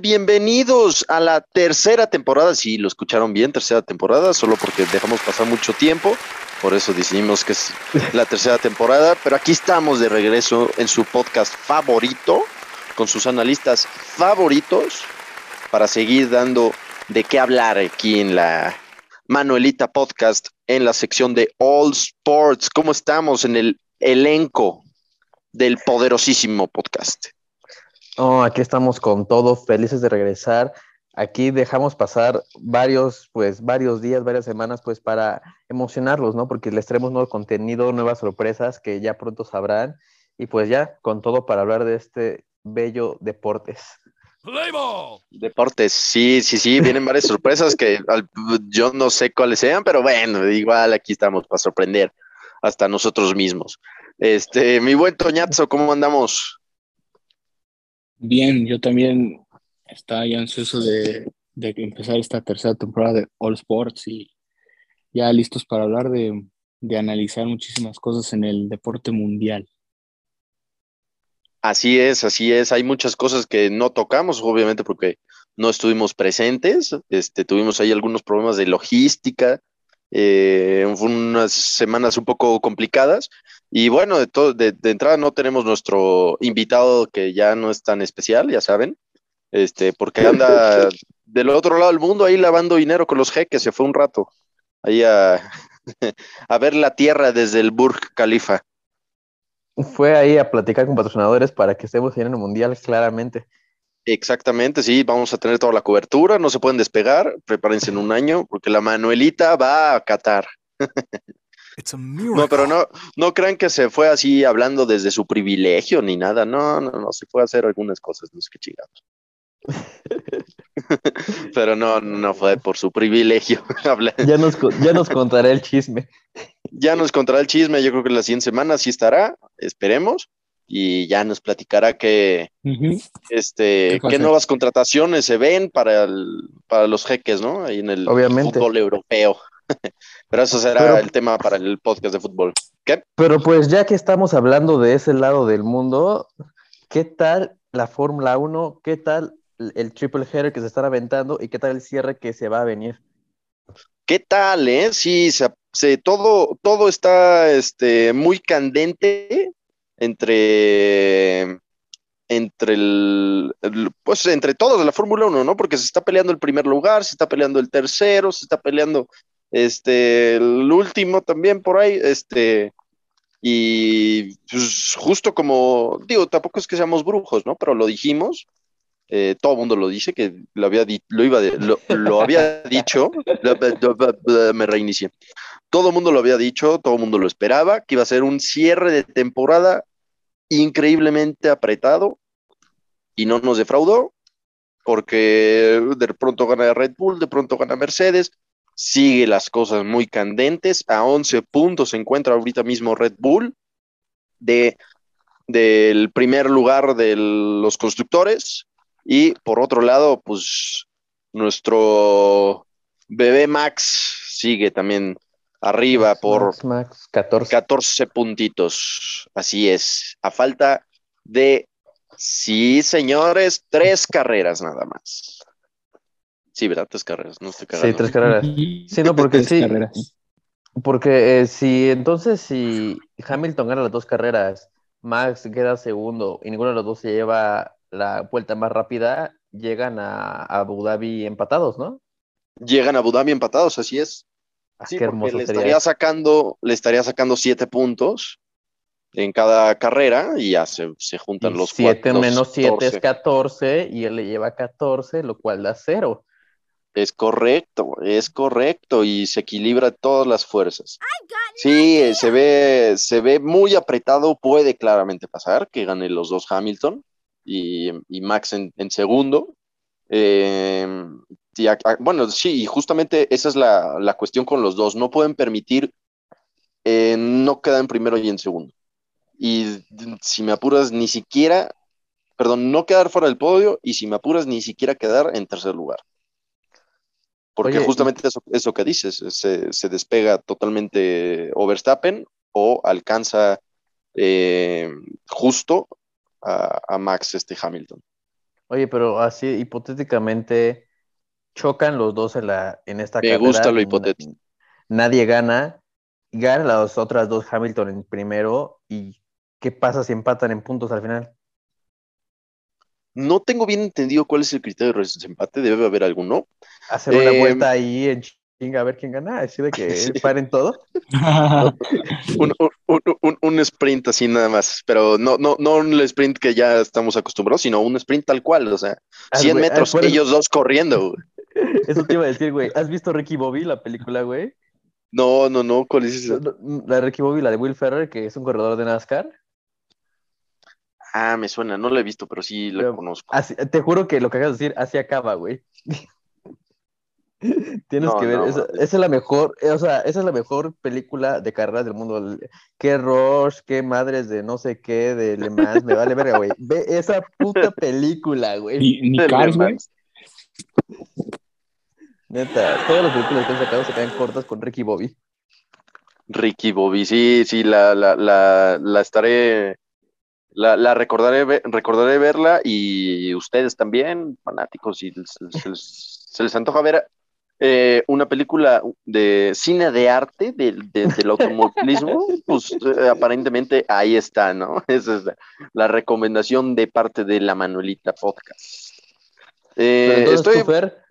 Bienvenidos a la tercera temporada. Si lo escucharon bien, tercera temporada, solo porque dejamos pasar mucho tiempo. Por eso decidimos que es la tercera temporada. Pero aquí estamos de regreso en su podcast favorito, con sus analistas favoritos, para seguir dando de qué hablar aquí en la Manuelita Podcast, en la sección de All Sports. ¿Cómo estamos en el elenco del poderosísimo podcast? Oh, aquí estamos con todo, felices de regresar. Aquí dejamos pasar varios, pues, varios días, varias semanas, pues, para emocionarlos, ¿no? Porque les traemos nuevo contenido, nuevas sorpresas que ya pronto sabrán. Y pues ya, con todo para hablar de este bello deportes. Deportes, sí, sí, sí, vienen varias sorpresas que yo no sé cuáles sean, pero bueno, igual aquí estamos para sorprender hasta nosotros mismos. Este, mi buen Toñazo, ¿cómo andamos? Bien, yo también estaba ansioso de, de empezar esta tercera temporada de All Sports y ya listos para hablar de, de analizar muchísimas cosas en el deporte mundial. Así es, así es. Hay muchas cosas que no tocamos, obviamente, porque no estuvimos presentes. Este, tuvimos ahí algunos problemas de logística, eh, unas semanas un poco complicadas. Y bueno, de, todo, de, entrada no tenemos nuestro invitado que ya no es tan especial, ya saben, este, porque anda del otro lado del mundo ahí lavando dinero con los jeques, se fue un rato ahí a, a ver la tierra desde el Burj Khalifa. Fue ahí a platicar con patrocinadores para que estemos en el mundial, claramente. Exactamente, sí, vamos a tener toda la cobertura, no se pueden despegar, prepárense en un año, porque la Manuelita va a Qatar. no, pero no, no crean que se fue así hablando desde su privilegio ni nada, no, no, no, se fue a hacer algunas cosas, no sé qué chingados. pero no, no fue por su privilegio. ya, nos, ya nos contará el chisme. Ya nos contará el chisme, yo creo que la siguiente semana sí estará, esperemos y ya nos platicará que, este, ¿Qué, nuevas contrataciones se ven para, para los jeques, ¿no? Ahí en el fútbol europeo. Pero eso será el tema para el podcast de fútbol. ¿Qué? Pero pues ya que estamos hablando de ese lado del mundo, ¿qué tal la Fórmula 1? ¿Qué tal el triple header que se está aventando y qué tal el cierre que se va a venir? ¿Qué tal, eh? Sí, se, todo, todo está este, muy candente entre entre el, pues entre todos de la Fórmula 1, ¿no? Porque se está peleando el primer lugar, se está peleando el tercero, se está peleando este el último también por ahí, este y pues, justo como digo, tampoco es que seamos brujos, ¿no? Pero lo dijimos, eh, todo el mundo lo dice que lo había lo iba lo, lo había dicho, me reinicié. Todo el mundo lo había dicho, todo el mundo lo esperaba, que iba a ser un cierre de temporada increíblemente apretado y no nos defraudó porque de pronto gana Red Bull, de pronto gana Mercedes, sigue las cosas muy candentes, a 11 puntos se encuentra ahorita mismo Red Bull de, del primer lugar de los constructores y por otro lado, pues nuestro bebé Max sigue también arriba por 14. puntitos. Así es. A falta de, sí, señores, tres carreras nada más. Sí, ¿verdad? Tres carreras, no estoy Sí, tres carreras. Sí, no, porque sí. Porque eh, si entonces, si Hamilton gana las dos carreras, Max queda segundo y ninguno de los dos se lleva la vuelta más rápida, llegan a Abu Dhabi empatados, ¿no? Llegan a Abu Dhabi empatados, así es. Ah, sí, le estaría sacando, le estaría sacando siete puntos en cada carrera y ya se, juntan los siete menos siete es 14 y él le lleva 14, lo cual da cero. Es correcto, es correcto y se equilibra todas las fuerzas. Sí, se ve, se ve muy apretado, puede claramente pasar que gane los dos Hamilton y, Max en, en segundo. Eh, bueno, sí, y justamente esa es la, cuestión con los dos. No pueden permitir eh, no quedar en primero y en segundo. Y si me apuras, ni siquiera, perdón, no quedar fuera del podio y si me apuras, ni siquiera quedar en tercer lugar. Porque justamente eso, eso, que dices, se, despega totalmente Overstappen o alcanza eh, justo a, a Max este Hamilton. Oye, pero así hipotéticamente chocan los dos en, la, en esta Me carrera. gusta lo hipotético. Nadie gana. Ganan las otras dos Hamilton en primero. ¿Y qué pasa si empatan en puntos al final? No tengo bien entendido cuál es el criterio de desempate, debe haber alguno. Hacer una Eh, vuelta ahí en chinga a ver quién gana. Así de que Sí. paren todo. Un, un- un- un sprint así nada más, pero no, no, no un sprint que ya estamos acostumbrados, sino un sprint tal cual, o sea, Ah, 100 güey, ah, metros, ellos dos corriendo. güey. Eso te iba a decir, güey. ¿Has visto Ricky Bobby, la película, güey? No, no, no, ¿cuál es esa? La de Ricky Bobby, la de Will Ferrer, que es un corredor de NASCAR. Ah, me suena, no la he visto, pero sí la Pero- conozco. Así- te juro que lo que acabas de decir, así acaba, güey. Tienes No, que ver, no, esa, es la mejor, eh, o sea, esa es la mejor película de carreras del mundo. Qué Rush, qué madres de no sé qué, de Le Mans, me vale verga, güey. Ve esa puta película, güey. Ni, ni De Cars, Le güey. Mans. Neta, todas las películas que han sacado se quedan cortas con Ricky Bobby. Ricky Bobby, sí, sí, la, la, la, la estaré, la, la recordaré, recordaré verla y ustedes también, fanáticos, si se, se les, se les antoja ver eh, una película de cine de arte del, de- del automovilismo, pues eh, aparentemente ahí está, ¿no? Esa es la, la recomendación de parte de la Manuelita Podcast. Eh, entonces, estoy, tú, Fer,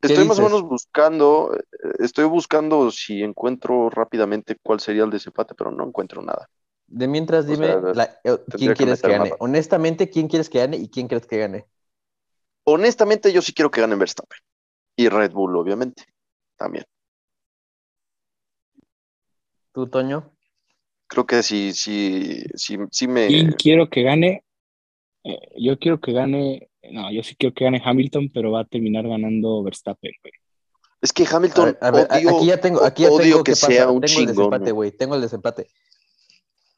¿qué Estoy más o menos buscando, eh, estoy buscando si encuentro rápidamente cuál sería el desempate, pero no encuentro nada. De mientras o dime, sea, la- eh, ¿quién quieres que gane? Honestamente, ¿quién quieres que gane y quién crees que gane? Honestamente, yo sí quiero que gane Verstappen. Y Red Bull, obviamente, también. ¿Tú, Toño? Creo que sí, sí, sí, sí me... ¿Quién quiero que gane? Eh, yo quiero que gane. No, yo sí quiero que gane Hamilton, pero va a terminar ganando Verstappen, güey. Es que A Hamilton, ver, a ver, odio, aquí ya tengo, aquí ya odio tengo que qué pasa. sea un tengo el desempate, güey. Tengo el desempate.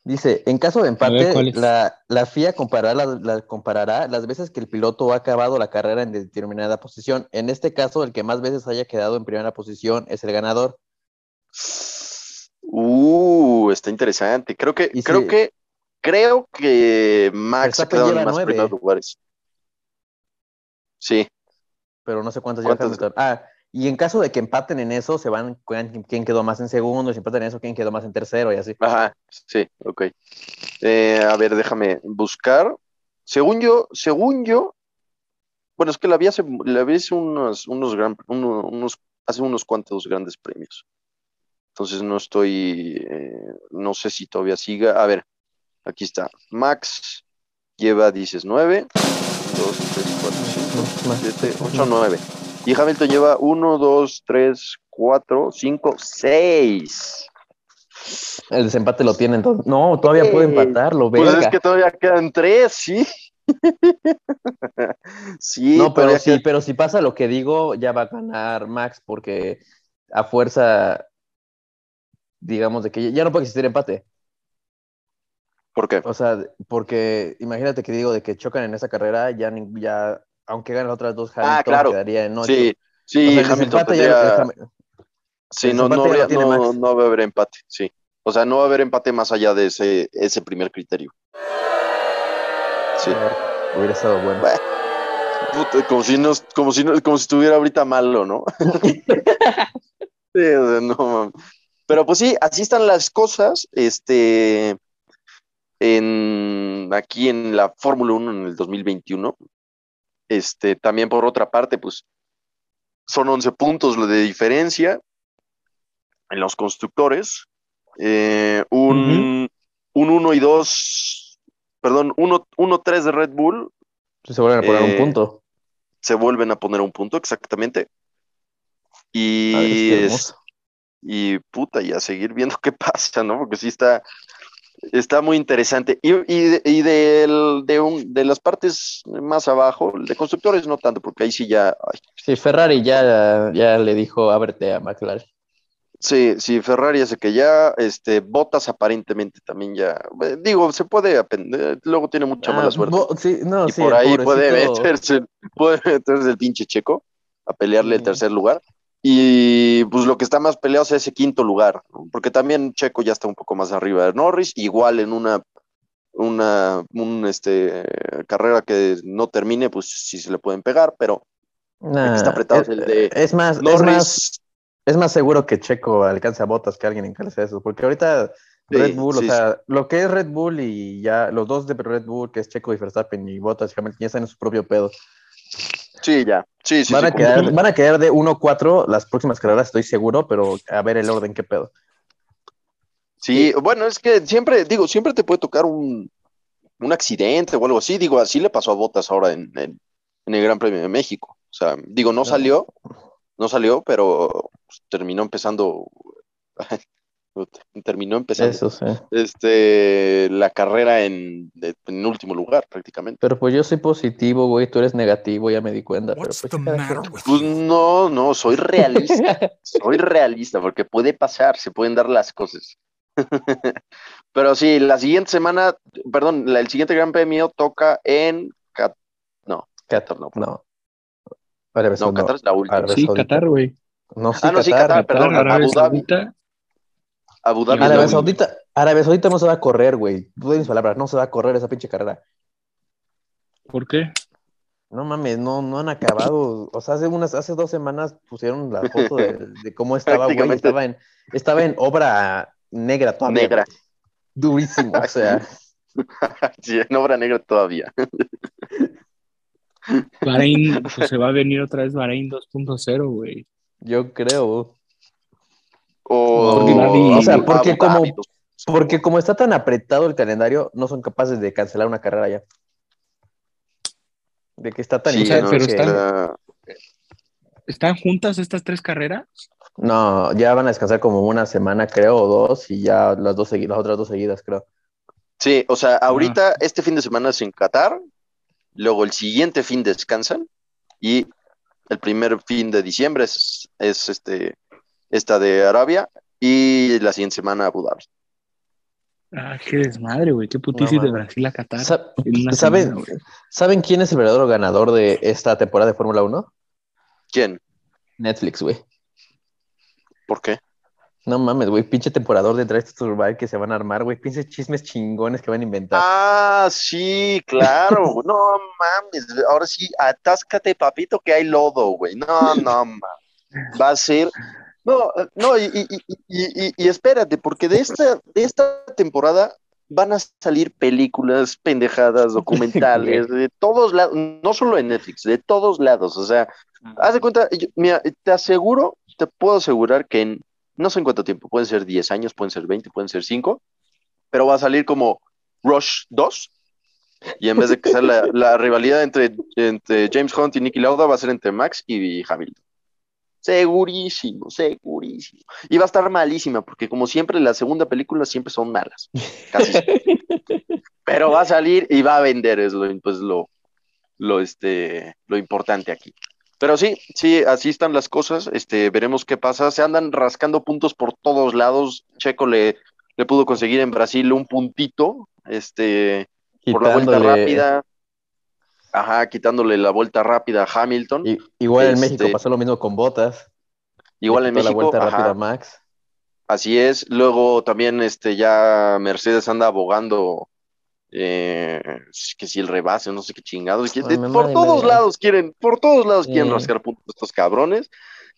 Dice, en caso de empate, la, la FIA comparará, la- la- comparará las veces que el piloto ha acabado la carrera en determinada posición. En este caso, el que más veces haya quedado en primera posición es el ganador. Uh, está interesante. Creo que, Y creo sí. que, creo que Max ha quedado en lleva más primeros lugares. Sí, Pero no sé cuántas lleva ¿Cuántas? Hamilton. Ah, y en caso de que empaten en eso, se van quién quedó más en segundo, si empatan en eso, quién quedó más en tercero y así. Ajá, sí, ok. Eh, a ver, déjame buscar. Según yo, según yo, bueno, es que la vi hace, la vi hace unos, unos, gran, uno- unos, hace unos cuantos grandes premios. Entonces no estoy, eh, no sé si todavía siga. A ver, aquí está. Max lleva, dices, 9, 2, 3, 4, 5, 7, 8, 9. Y Hamilton lleva 1, 2, 3, 4, 5, 6. El desempate lo tiene entonces. No, todavía puede Sí. empatarlo, Pues es que todavía quedan tres, sí. sí, No, pero sí, pero si pasa lo que digo, ya va a ganar Max porque a fuerza, digamos, de que ya no puede existir empate. ¿Por qué? O sea, porque imagínate que digo de que chocan en esa carrera, ya, ya aunque ganen las otras dos, Hamilton Ah, claro. quedaría en ocho. Sí, O sí, sea, el Hamilton ya- tendría- Ham- sí, no, no, ya habría- no, no va a haber empate, sí. O sea, no va a haber empate más allá de ese, ese primer criterio. Sí. Hubiera estado bueno. Como si no, como si no, como si estuviera ahorita malo, ¿no? Sí, o sea, no. Pero pues sí, así están las cosas. Este en aquí en la Fórmula 1 en el 2021. Este, también por otra parte, pues son 11 puntos lo de diferencia en los constructores. Eh, un, un 1 y 2, perdón, 1-3 de Red Bull Se vuelven a poner un Eh, punto. se vuelven a poner un punto, exactamente. Y, ver, es- y puta, y a seguir viendo qué pasa, ¿no? Porque sí está, está muy interesante. Y, y, de, y del- de, un- de las partes más abajo, de constructores no tanto, porque ahí sí ya, ay, Sí, Ferrari ya, ya le dijo ábrete a McLaren. sí, sí, Ferrari hace que ya, este, Botas aparentemente también ya, eh, digo, se puede aprender, luego tiene mucha Ah, mala suerte. bo- sí, no, y sí, por ahí puede meterse, puede meterse el pinche checo a pelearle el tercer lugar. Y pues lo que está más peleado es ese quinto lugar, ¿no? porque también Checo ya está un poco más arriba de Norris, igual en una una un, este, carrera que no termine, pues sí se le pueden pegar, pero Nah, está apretado es, el de es más, es Norris. más, es más seguro que Checo alcance a botas que alguien encalce eso, porque ahorita Sí, Red Bull, sí, o sea, lo que es Red Bull y ya los dos de Red Bull, que es Checo y Verstappen y Bottas y Hamilton, ya están en su propio pedo. Sí, ya. Sí, sí, van, sí, a quedar, que- van a quedar de 1-4 las próximas carreras, estoy seguro, pero a ver el orden, qué pedo. Sí, bueno, es que siempre, digo, siempre te puede tocar un, un accidente o algo así. Digo, así le pasó a Botas ahora en, en- en el Gran Premio de México. O sea, digo, no No. salió, no salió, pero pues, terminó empezando, terminó empezando Eso sí. este, la carrera en, en último lugar prácticamente. Pero pues yo soy positivo, güey, tú eres negativo, ya me di cuenta. Pero pues, Pues no, no, soy realista, soy realista porque puede pasar, se pueden dar las cosas. Pero sí, la siguiente semana, perdón, la- el siguiente Gran Premio toca en Qatar. No, Qatar, no. no. Arabia No. Qatar es la última. Sí. Qatar, güey. No, sí, Ah, no, sí, Qatar. Qatar, perdón, Arabia Abu Dhabi. Saudita. Abu Dhabi. Arabia. Saudita, Arabia Saudita no se va a correr, güey. Tú de mis palabras, no se va a correr esa pinche carrera. ¿Por qué? No mames, no, no han acabado. O sea, hace unas, hace dos semanas pusieron la foto de, de cómo estaba, güey. Estaba en, estaba en obra negra todavía. Negra. Durísimo, o sea. Sí, en obra negra todavía. Bahrein, pues se va a venir otra vez Bahrein 2.0, güey. Yo creo. O, Dhabi. O sea, porque como- Porque como está tan apretado el calendario, no son capaces de cancelar una carrera ya. De que está tan Sí, intenso no, pero que- están- está- ¿Están juntas estas tres carreras? No, ya van a descansar como una semana, creo, o dos, y ya las dos las otras dos seguidas, creo. Sí, o sea, ahorita este fin de semana es en Qatar, luego el siguiente fin descansan y el primer fin de diciembre es, es este, esta de Arabia y la siguiente semana Abu Dhabi. Ah, qué desmadre, güey. Qué putisis No, de. Brasil a Qatar. Sa- ¿Saben, semana. ¿Saben quién es el verdadero ganador de esta temporada de Fórmula 1? ¿Quién? Netflix, güey. ¿Por qué? No mames, güey, pinche temporador de Drive to Survive que se van a armar, güey, pinches chismes chingones que van a inventar. Ah, sí, claro. No mames, ahora sí, atáscate, papito, que hay lodo, güey. No, no mames. Va a ser. No, eh, no, y, y, y, y- y- y espérate, porque de esta, de esta temporada van a salir películas, pendejadas, documentales, de todos lados, no solo en Netflix, de todos lados. O sea, haz de cuenta, yo- mira, te aseguro, te puedo asegurar que en no sé en cuánto tiempo, pueden ser 10 años, pueden ser 20, pueden ser 5, pero va a salir como Rush 2. Y en vez de que sea la, la rivalidad entre, entre James Hunt y Nicky Lauda, va a ser entre Max y Hamilton. Segurísimo, segurísimo. Y va a estar malísima, porque como siempre, las segunda película siempre son malas. Casi. Pero va a salir y va a vender, es lo, pues lo, lo, este, lo importante aquí. Pero sí, sí, así están las cosas. Este, veremos qué pasa. Se andan rascando puntos por todos lados. Checo le, le pudo conseguir en Brasil un puntito, este, por la vuelta rápida. Ajá, quitándole la vuelta rápida a Hamilton. Y- igual en Este- México pasó lo mismo con Botas. Igual en México. la vuelta ajá, rápida a Max. Así es. Luego también este, ya Mercedes anda abogando eh, que si el rebase, no sé qué chingados. Ay, mamá por todos lados quieren, por todos lados quieren rascar puntos estos cabrones.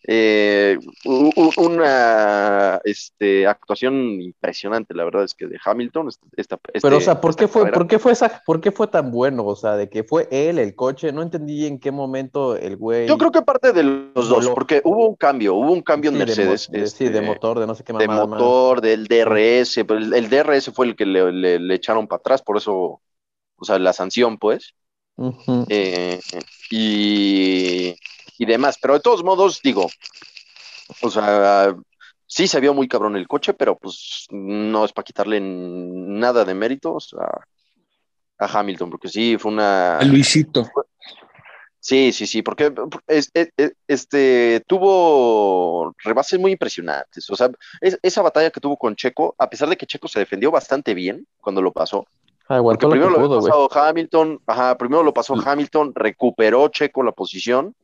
Eh, una este, actuación impresionante, la verdad es que de Hamilton. este- esta- Pero, o este- sea, ¿por qué fue, carrera. por qué fue esa, por qué fue tan bueno? O sea, de que fue él, el coche, no entendí en qué momento el güey. Yo creo que parte de los dos, porque hubo un cambio, hubo un cambio Sí, en Mercedes. de- sí, de este, motor, de no sé qué de más. motor, del DRS, el, el DRS fue el que le, le- le echaron para atrás, por eso, o sea, la sanción, pues, eh, y, y demás. Pero de todos modos, digo, o sea, sí se vio muy cabrón el coche, pero pues no es para quitarle nada de méritos a, a Hamilton, porque sí, fue una... A Luisito. Sí, sí, sí, porque es- es- es- este tuvo rebases muy impresionantes. O sea, es- esa batalla que tuvo con Checo, a pesar de que Checo se defendió bastante bien cuando lo pasó, porque Aguantó lo que primero lo pudo, había güey. pasado Hamilton, ajá, primero lo pasó Hamilton, recuperó Checo la posición,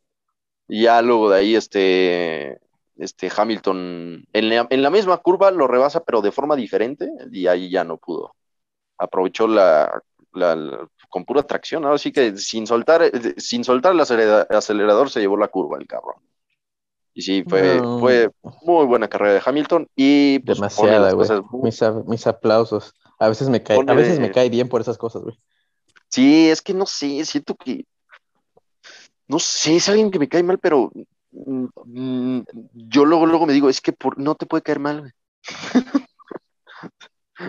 y ya luego de ahí este, este Hamilton en la, en la misma curva lo rebasa, pero de forma diferente, y ahí ya no pudo, aprovechó la, la- con pura tracción, ahora sí que sin soltar, eh, sin soltar el acelera- acelerador se llevó la curva el cabrón. Y sí, fue, No. fue muy buena carrera de Hamilton y pues, Demasiada, güey. muy- Mis, mis aplausos. A veces me cae, a veces me cae bien por esas cosas, güey. Sí, es que no sé, siento que. No sé, es alguien que me cae mal, pero mm, mm, yo luego, luego me digo, es que por, no te puede caer mal, güey.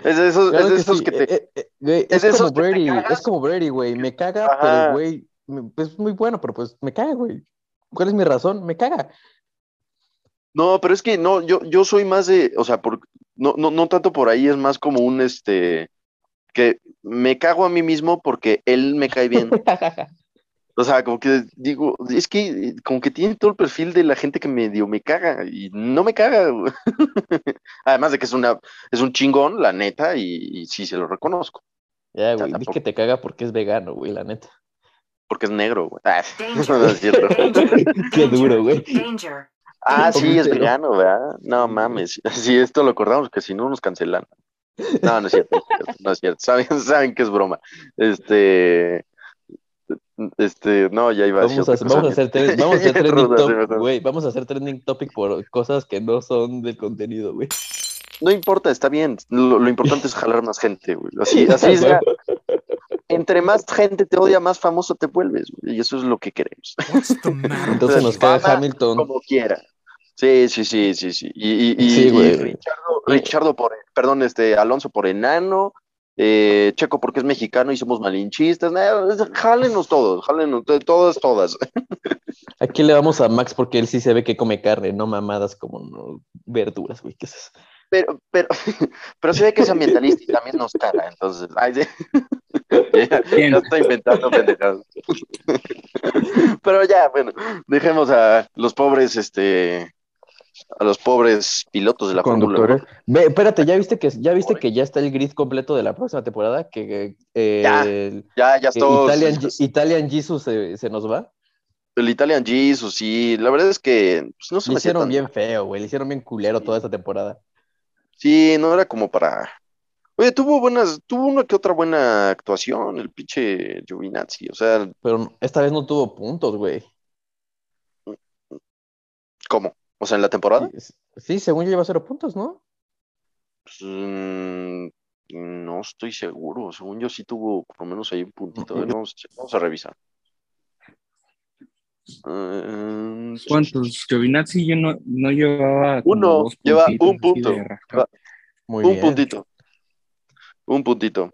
Es de esos, Claro es de que esos sí, que te. eh, eh, eh, güey, es como te Brady, es como Brady, güey. Me caga, Ajá. pero güey, me- es muy bueno, pero pues me caga, güey. ¿Cuál es mi razón? Me caga. No, pero es que no, yo, yo soy más de, o sea, por, no, no, no tanto por ahí, es más como un este que me cago a mí mismo porque él me cae bien. O sea, como que digo, es que como que tiene todo el perfil de la gente que medio me caga y no me caga. güey. Además de que es una, es un chingón, la neta, y, y sí se lo reconozco, Ya, güey, di tampoco. que te caga porque es vegano, güey, la neta. porque es negro, güey. Ah, no es cierto. Qué duro, güey. Ah, sí, es vegano, ¿verdad? No mames. Sí, esto lo acordamos, que si no nos cancelan. No, no es cierto, no es cierto, no es cierto. Saben, saben que es broma. Este, este, no, ya iba a decir Vamos a, vamos a hacer, bien. tre- vamos a hacer trending topic, güey. Vamos a hacer trending topic por cosas que no son del contenido, güey. No importa, está bien. Lo, lo importante es jalar más gente, güey. Así, así sea. Entre más gente te odia, más famoso te vuelves, güey. Y eso es lo que queremos. Entonces nos queda Hamilton. Como quiera. Sí, sí, sí, sí, sí. Y, y, y- Sí, y. Richardo, Richardo por, perdón, este, Alonso por enano, eh, Checo porque es mexicano y somos malinchistas. nah, jálenos todos, jálenos, to- todas, todas. Aquí le vamos a Max porque él sí se ve que come carne, no mamadas como no, verduras, güey. ¿Qué es eso? Pero, pero, pero se ve que es ambientalista y también nos caga, entonces. Ay, sí. ya, Bien. ya estoy inventando pendejadas. Pero ya, bueno, dejemos a los pobres, este, a los pobres pilotos de la Fórmula Conductores. 1. Ve, espérate, ¿ya viste que ya viste que ya está el grid completo de la próxima temporada? Que eh, Ya, Ya, ya que todos. Italian, Italian Jesus se, se nos va. El Italian Jesus, sí, la verdad es que pues, no se Le hicieron tan- bien feo, güey. Le hicieron bien culero toda esta temporada. Sí, no era como para. Oye, tuvo buenas, tuvo una que otra buena actuación, el pinche Giovinazzi, o sea, Pero esta vez no tuvo puntos, güey. ¿cómo? O sea, en la temporada. Sí, sí, según yo lleva cero puntos, ¿no? Pues, mm, no estoy seguro, según yo sí tuvo por lo menos ahí un puntito. A ver, vamos, vamos a revisar. Eh, ¿Cuántos? Giovinazzi yo no, no llevaba. Uno, lleva un punto. Muy un bien. puntito. Un puntito.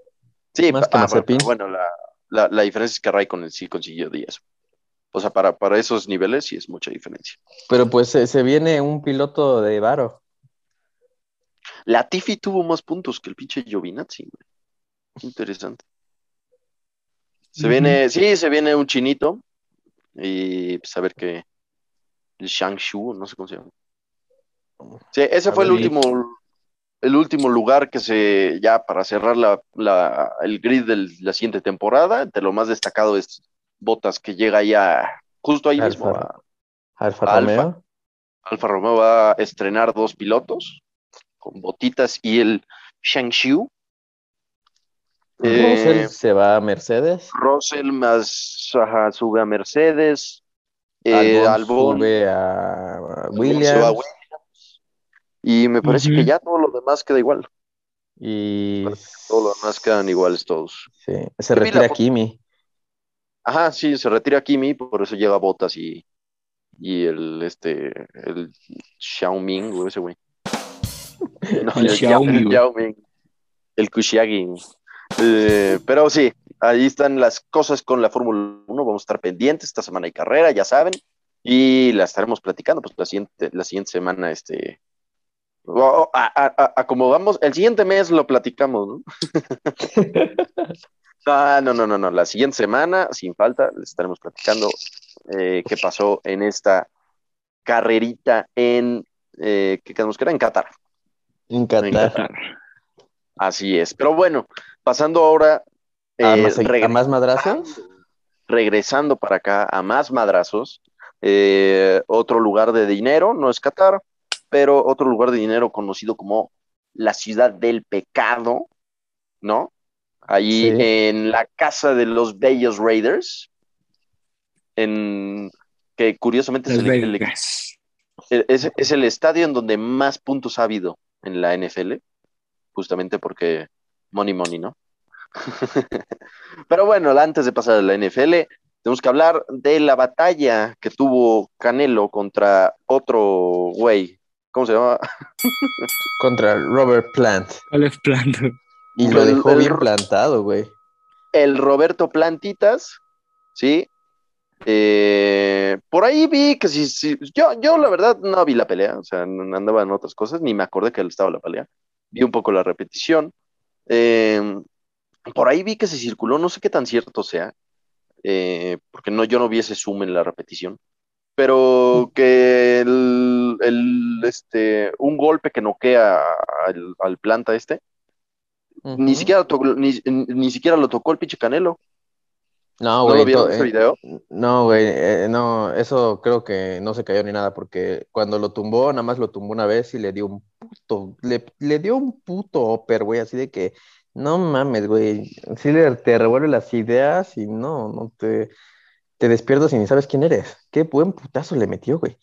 Sí, Más que ah, bueno, la, la, la diferencia es que Raikkonen sí consiguió 10. O sea, para, para esos niveles sí es mucha diferencia. Pero pues se, se viene un piloto de varo. La Tiffy tuvo más puntos que el pinche Giovinazzi, güey. Interesante. Se viene, sí, se viene un chinito. Y pues a ver qué. El Shangshu, no sé cómo se llama. Sí, ese A fue el último, el último lugar que se, ya para cerrar la, la- el grid de la siguiente temporada. De lo más destacado es Botas que llega ya justo ahí Alfa. mismo. a- Alfa Alfa. Romeo. Alfa Romeo va a estrenar dos pilotos con botitas y el Shangshu. Eh, Russell se va a Mercedes. Russell más ajá, sube a Mercedes. Eh, Albon, Albon, sube a Albon Williams. se va a Williams. Y me parece que ya todo lo demás queda igual. Y Todo lo demás quedan iguales todos. sí, se retira Kimi. Ajá, sí, se retira Kimi, por eso llega Botas y, y el este el Xiaoming, o ese güey. No, El Xiaomi, el güey. Xiaoming. El Kushiagi. Eh, pero sí, ahí están las cosas con la Fórmula 1. Vamos a estar pendientes. Esta semana hay carrera, ya saben. Y la estaremos platicando. Pues la siguiente, la siguiente semana, este. o- a- a- a- acomodamos. El siguiente mes lo platicamos, ¿no? Ah, no, no, no, no. La siguiente semana, sin falta, les estaremos platicando eh, qué pasó en esta carrerita en. Eh, ¿Qué quedamos que era? En Qatar. En En Qatar. Así es. Pero bueno, pasando ahora. ¿A, eh, más, a regresando- más madrazos? regresando para acá a más madrazos. eh, otro lugar de dinero, no es Qatar, pero otro lugar de dinero conocido como la ciudad del pecado, ¿no? Allí Sí. en la casa de los Bellos Raiders, en, que curiosamente es el, el- Vegas. es- es el estadio en donde más puntos ha habido en la NFL, justamente porque money, money, ¿no? Pero bueno, antes de pasar a la NFL, tenemos que hablar de la batalla que tuvo Canelo contra otro güey. ¿Cómo se llama? Contra Robert Plant. ¿Cuál es plan? Y lo dejó el- bien plantado, güey. El Roberto Plantitas, ¿sí? Eh, por ahí vi que sí, sí, yo, yo la verdad no vi la pelea, o sea, andaba en otras cosas, ni me acordé que estaba la pelea. Vi un poco la repetición. Eh, por ahí vi que se circuló, no sé qué tan cierto sea, eh, porque no, yo no vi ese zoom en la repetición, pero que el, el, este, un golpe que noquea al, al planta este, ni siquiera ni, ni siquiera lo tocó el pinche Canelo. No, ¿No güey. lo vieron to- ese eh, video? No, güey, eh, no, eso creo que no se cayó ni nada, porque cuando lo tumbó, nada más lo tumbó una vez y le dio un puto, le, le dio un puto upper, güey, así de que, no mames, güey, sí le, te revuelve las ideas y no, no te, te despiertas y ni sabes quién eres. Qué buen putazo le metió, güey.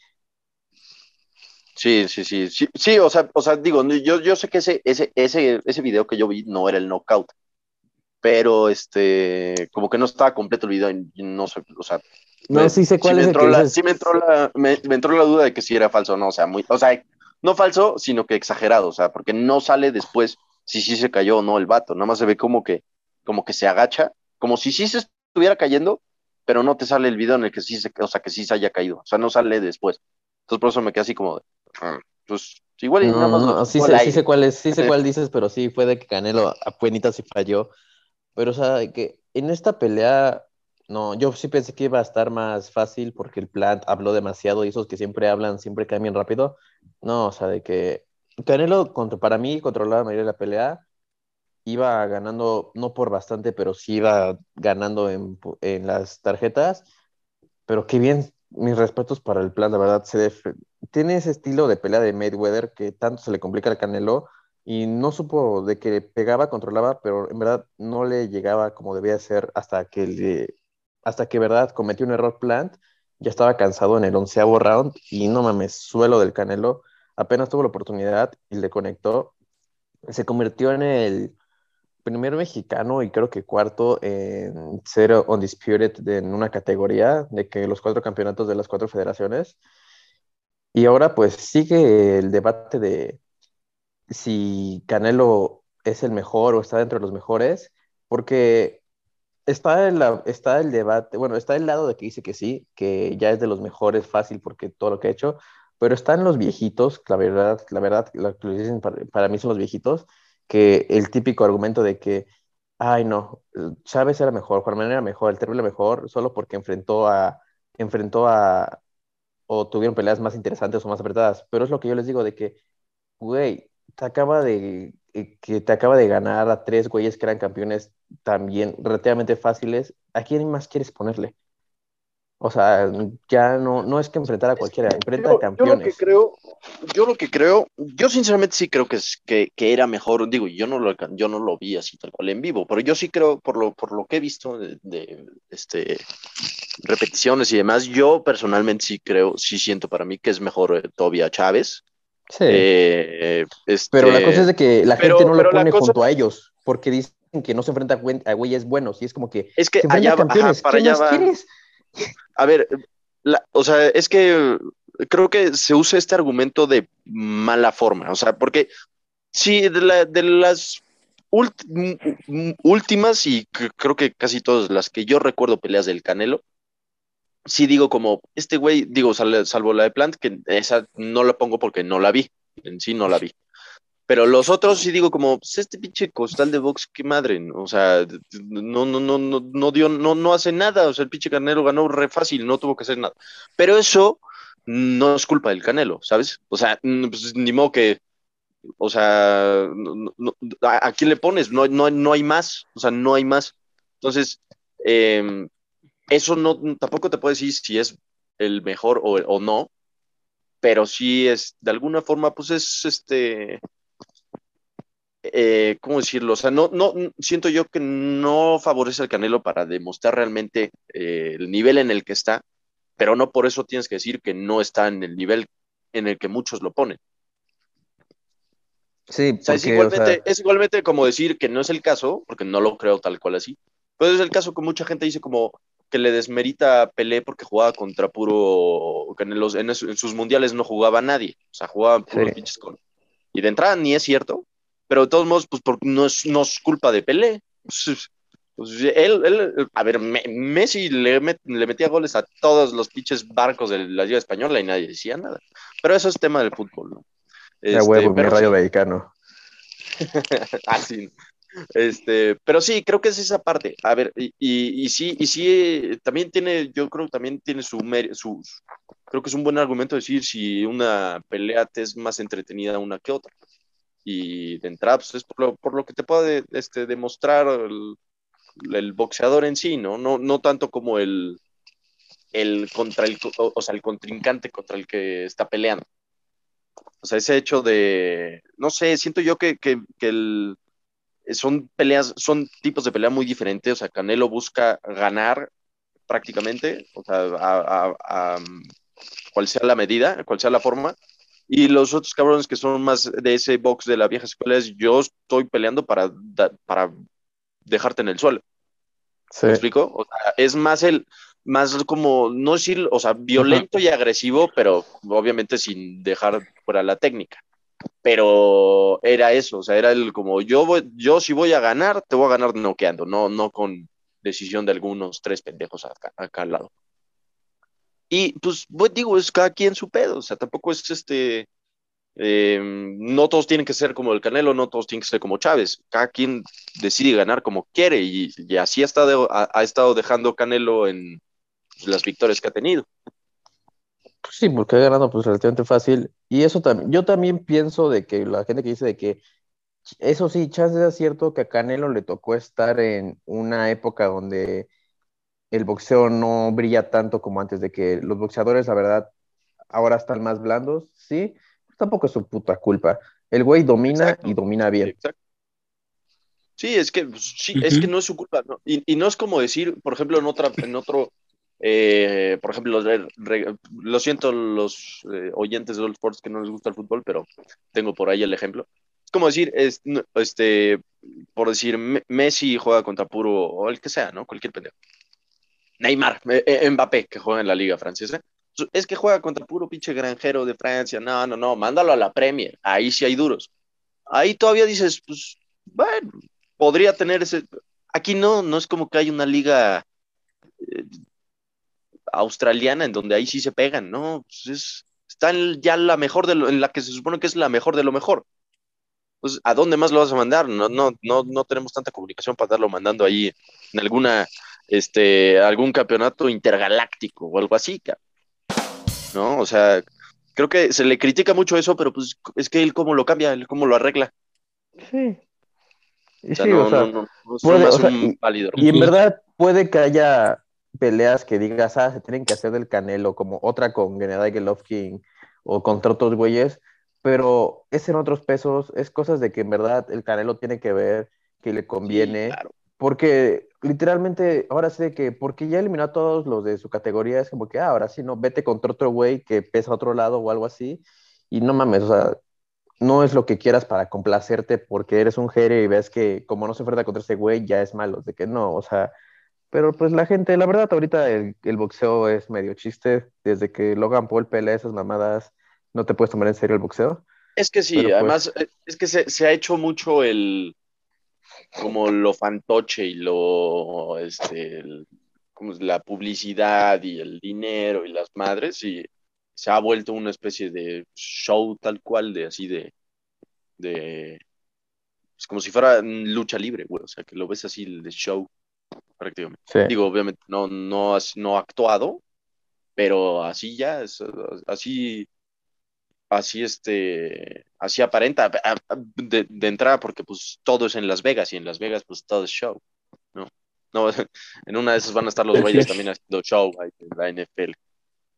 Sí, sí, sí, sí, sí, o sea, o sea, digo, yo, yo sé que ese, ese, ese, ese video que yo vi no era el knockout, pero este, como que no estaba completo el video, y no sé, o sea, No, sí sé cuál me es el entró la, sí me entró la, me, me entró la duda de que si era falso o no, o sea, muy, o sea, no falso, sino que exagerado, o sea, porque no sale después si sí se cayó o no el vato, nada más se ve como que, como que se agacha, como si sí se estuviera cayendo, pero no te sale el video en el que sí se, o sea, que sí se haya caído, o sea, no sale después. Entonces por eso me quedé así como de, "Ah, pues igual No, nada más no, sí sé, sí aire". sé cuál es, sí sé cuál dices, pero sí fue de que Canelo apenas sí falló. Pero, o sea, de que en esta pelea, no, yo sí pensé que iba a estar más fácil porque el Plant habló demasiado y esos que siempre hablan siempre caen bien rápido. No, o sea, de que Canelo, contra, para mí, controlaba la mayoría de la pelea, iba ganando, no por bastante, pero sí iba ganando en, en las tarjetas. Pero qué bien, mis respetos para el Plant, la verdad, se tiene ese estilo de pelea de Mayweather que tanto se le complica al Canelo y no supo de que pegaba, controlaba, pero en verdad no le llegaba como debía ser hasta que le, hasta que verdad cometió un error Plant, ya estaba cansado en el onceavo round y no mames, suelo del Canelo, apenas tuvo la oportunidad y le conectó, se convirtió en el primer mexicano y creo que cuarto en ser undisputed en una categoría de que los cuatro campeonatos de las cuatro federaciones. Y ahora pues sigue el debate de si Canelo es el mejor o está dentro de los mejores, porque está el, está el debate, bueno, está el lado de que dice que sí, que ya es de los mejores fácil porque todo lo que ha hecho, pero están los viejitos, la verdad, la verdad, lo que dicen para, para mí son los viejitos, que el típico argumento de que, ay no, Chávez era mejor, Juan Manuel era mejor, el Terrible mejor, solo porque enfrentó a, enfrentó a, o tuvieron peleas más interesantes o más apretadas, pero es lo que yo les digo de que, güey, te acaba de, eh, que te acaba de ganar a tres güeyes que eran campeones también relativamente fáciles, ¿a quién más quieres ponerle? O sea, ya no, no es que enfrentar a cualquiera, enfrenta yo, a campeones. Yo lo que creo, yo lo que creo, yo sinceramente sí creo que, es, que, que, era mejor, digo, yo no, lo, yo no lo vi así tal cual en vivo, pero yo sí creo, por lo, por lo que he visto de, de este, repeticiones y demás, yo personalmente sí creo, sí siento para mí que es mejor eh, Tobia Chávez. Sí. Eh, este, pero la cosa es de que la pero, gente no lo pone cosa- junto a ellos, porque dicen que no se enfrenta a güey- a güeyes buenos, y es como que es que allá ajá, para ¿qué allá va. quieres? A ver, o sea, es que creo que se usa este argumento de mala forma, o sea, porque sí, de, la- de las últimas y creo que casi todas las que yo recuerdo peleas del Canelo, sí digo como, este güey, digo, sal- salvo la de Plant, que esa no la pongo porque no la vi, en sí no la vi. Pero los otros sí digo como, pues este pinche costal de box, qué madre, o sea, no, no, no, no, no dio, no, no hace nada, o sea, el pinche Canelo ganó re fácil, no tuvo que hacer nada. Pero eso no es culpa del Canelo, ¿sabes? O sea, pues, ni modo que, o sea, ¿a, quién le pones? No, no, no hay más, o sea, no hay más. Entonces, eh, eso no, tampoco te puedo decir si es el mejor o, o no, pero sí es, de alguna forma, pues es este eh, ¿cómo decirlo? O sea, no, no, siento yo que no favorece al Canelo para demostrar realmente eh, el nivel en el que está, pero no por eso tienes que decir que no está en el nivel en el que muchos lo ponen. Sí, o sea, es, igualmente, es igualmente como decir que no es el caso, porque no lo creo tal cual así, pero es el caso que mucha gente dice como que le desmerita a Pelé porque jugaba contra puro, que en, los, en, sus mundiales no jugaba nadie, o sea, jugaban puros pinches con... Y de entrada ni es cierto, pero de todos modos, pues porque no es, no es culpa de Pelé. Pues, pues él, él, a ver, Messi le, le, metía goles a todos los pinches barcos de la Liga Española y nadie decía nada. Pero eso es tema del fútbol, ¿no? Este, huevo, mi rayo mexicano. Así. Este, pero sí, creo que es esa parte. A ver, y, y, sí, y sí, también tiene, yo creo que también tiene su, su, creo que es un buen argumento decir si una pelea te es más entretenida una que otra. Y de entrada, pues es por lo, por lo que te puede este, demostrar el, el, boxeador en sí, ¿no? No, no tanto como el, el contra el, o sea, el contrincante contra el que está peleando. O sea, ese hecho de, no sé, siento yo que, que, el, son peleas, son tipos de pelea muy diferentes. O sea, Canelo busca ganar prácticamente, o sea, a, a, cual sea la medida, cual sea la forma. Y los otros cabrones que son más de ese box de la vieja escuela es yo estoy peleando para, para dejarte en el suelo. ¿Me explico? O sea, es más el, más como, no decir, o sea, violento y agresivo, pero obviamente sin dejar fuera la técnica. Pero era eso, o sea, era el como, yo, voy, yo si voy a ganar, te voy a ganar noqueando, no, no con decisión de algunos tres pendejos acá, acá al lado. Y pues, digo, es cada quien su pedo, o sea, tampoco es este, eh, no todos tienen que ser como el Canelo, no todos tienen que ser como Chávez. Cada quien decide ganar como quiere y, así ha estado, ha, estado dejando Canelo en las victorias que ha tenido. Sí, porque ha ganado pues relativamente fácil. Y eso también, yo también pienso de que la gente que dice de que, eso sí, chance es cierto que a Canelo le tocó estar en una época donde el boxeo no brilla tanto como antes, de que los boxeadores, la verdad, ahora están más blandos, sí, tampoco es su puta culpa. El güey domina y domina bien. Sí, es que, pues, sí, es que no es su culpa. ¿no? Y, no es como decir, por ejemplo, en, otra, en otro, eh, por ejemplo, lo siento los eh, oyentes de All Sports que no les gusta el fútbol, pero tengo por ahí el ejemplo. Es como decir, es, este, por decir, Messi juega contra puro, o el que sea, ¿no? Cualquier pendejo. Neymar, eh, Mbappé, que juega en la liga francesa es que juega contra puro pinche granjero de Francia. No, no, no, mándalo a la Premier. Ahí sí hay duros. Ahí todavía dices, pues, bueno, podría tener ese. Aquí no, no es como que hay una liga eh, australiana en donde ahí sí se pegan, ¿no? Pues es, está ya la mejor de lo, en la que se supone que es la mejor de lo mejor. Pues, ¿a dónde más lo vas a mandar? No, no, no, no tenemos tanta comunicación para estarlo mandando ahí en alguna, este, algún campeonato intergaláctico o algo así. ¿no? O sea, creo que se le critica mucho eso, pero pues es que él cómo lo cambia, él cómo lo arregla. Sí. o sea, no, no, no, un válido. Y en verdad puede que haya peleas que digas, ah, se tienen que hacer del Canelo, como otra con Gennady Golovkin o contra otros güeyes, pero es en otros pesos, es cosas de que en verdad el Canelo tiene que ver, que le conviene, porque literalmente, ahora sé que, porque ya eliminó a todos los de su categoría, es como que, ah, ahora sí, no, vete contra otro güey que pesa a otro lado o algo así, y no mames, o sea, no es lo que quieras para complacerte porque eres un jere y ves que como no se enfrenta contra ese güey ya es malo, de que no, o sea, pero pues la gente, la verdad, ahorita el, boxeo es medio chiste, desde que Logan Paul pelea esas mamadas, no te puedes tomar en serio el boxeo. Es que sí, pues además, eh, es que se, se ha hecho mucho el como lo fantoche y lo, este, como la publicidad y el dinero y las madres, y se ha vuelto una especie de show tal cual, de así de, de, es como si fuera lucha libre, güey, o sea, que lo ves así de show, prácticamente. Digo, obviamente, no, no, no actuado, pero así ya, es, así así este, así aparenta de, entrada porque pues todo es en Las Vegas y en Las Vegas pues todo es show, ¿no? No, en una de esas van a estar los güeyes también haciendo show en la NFL.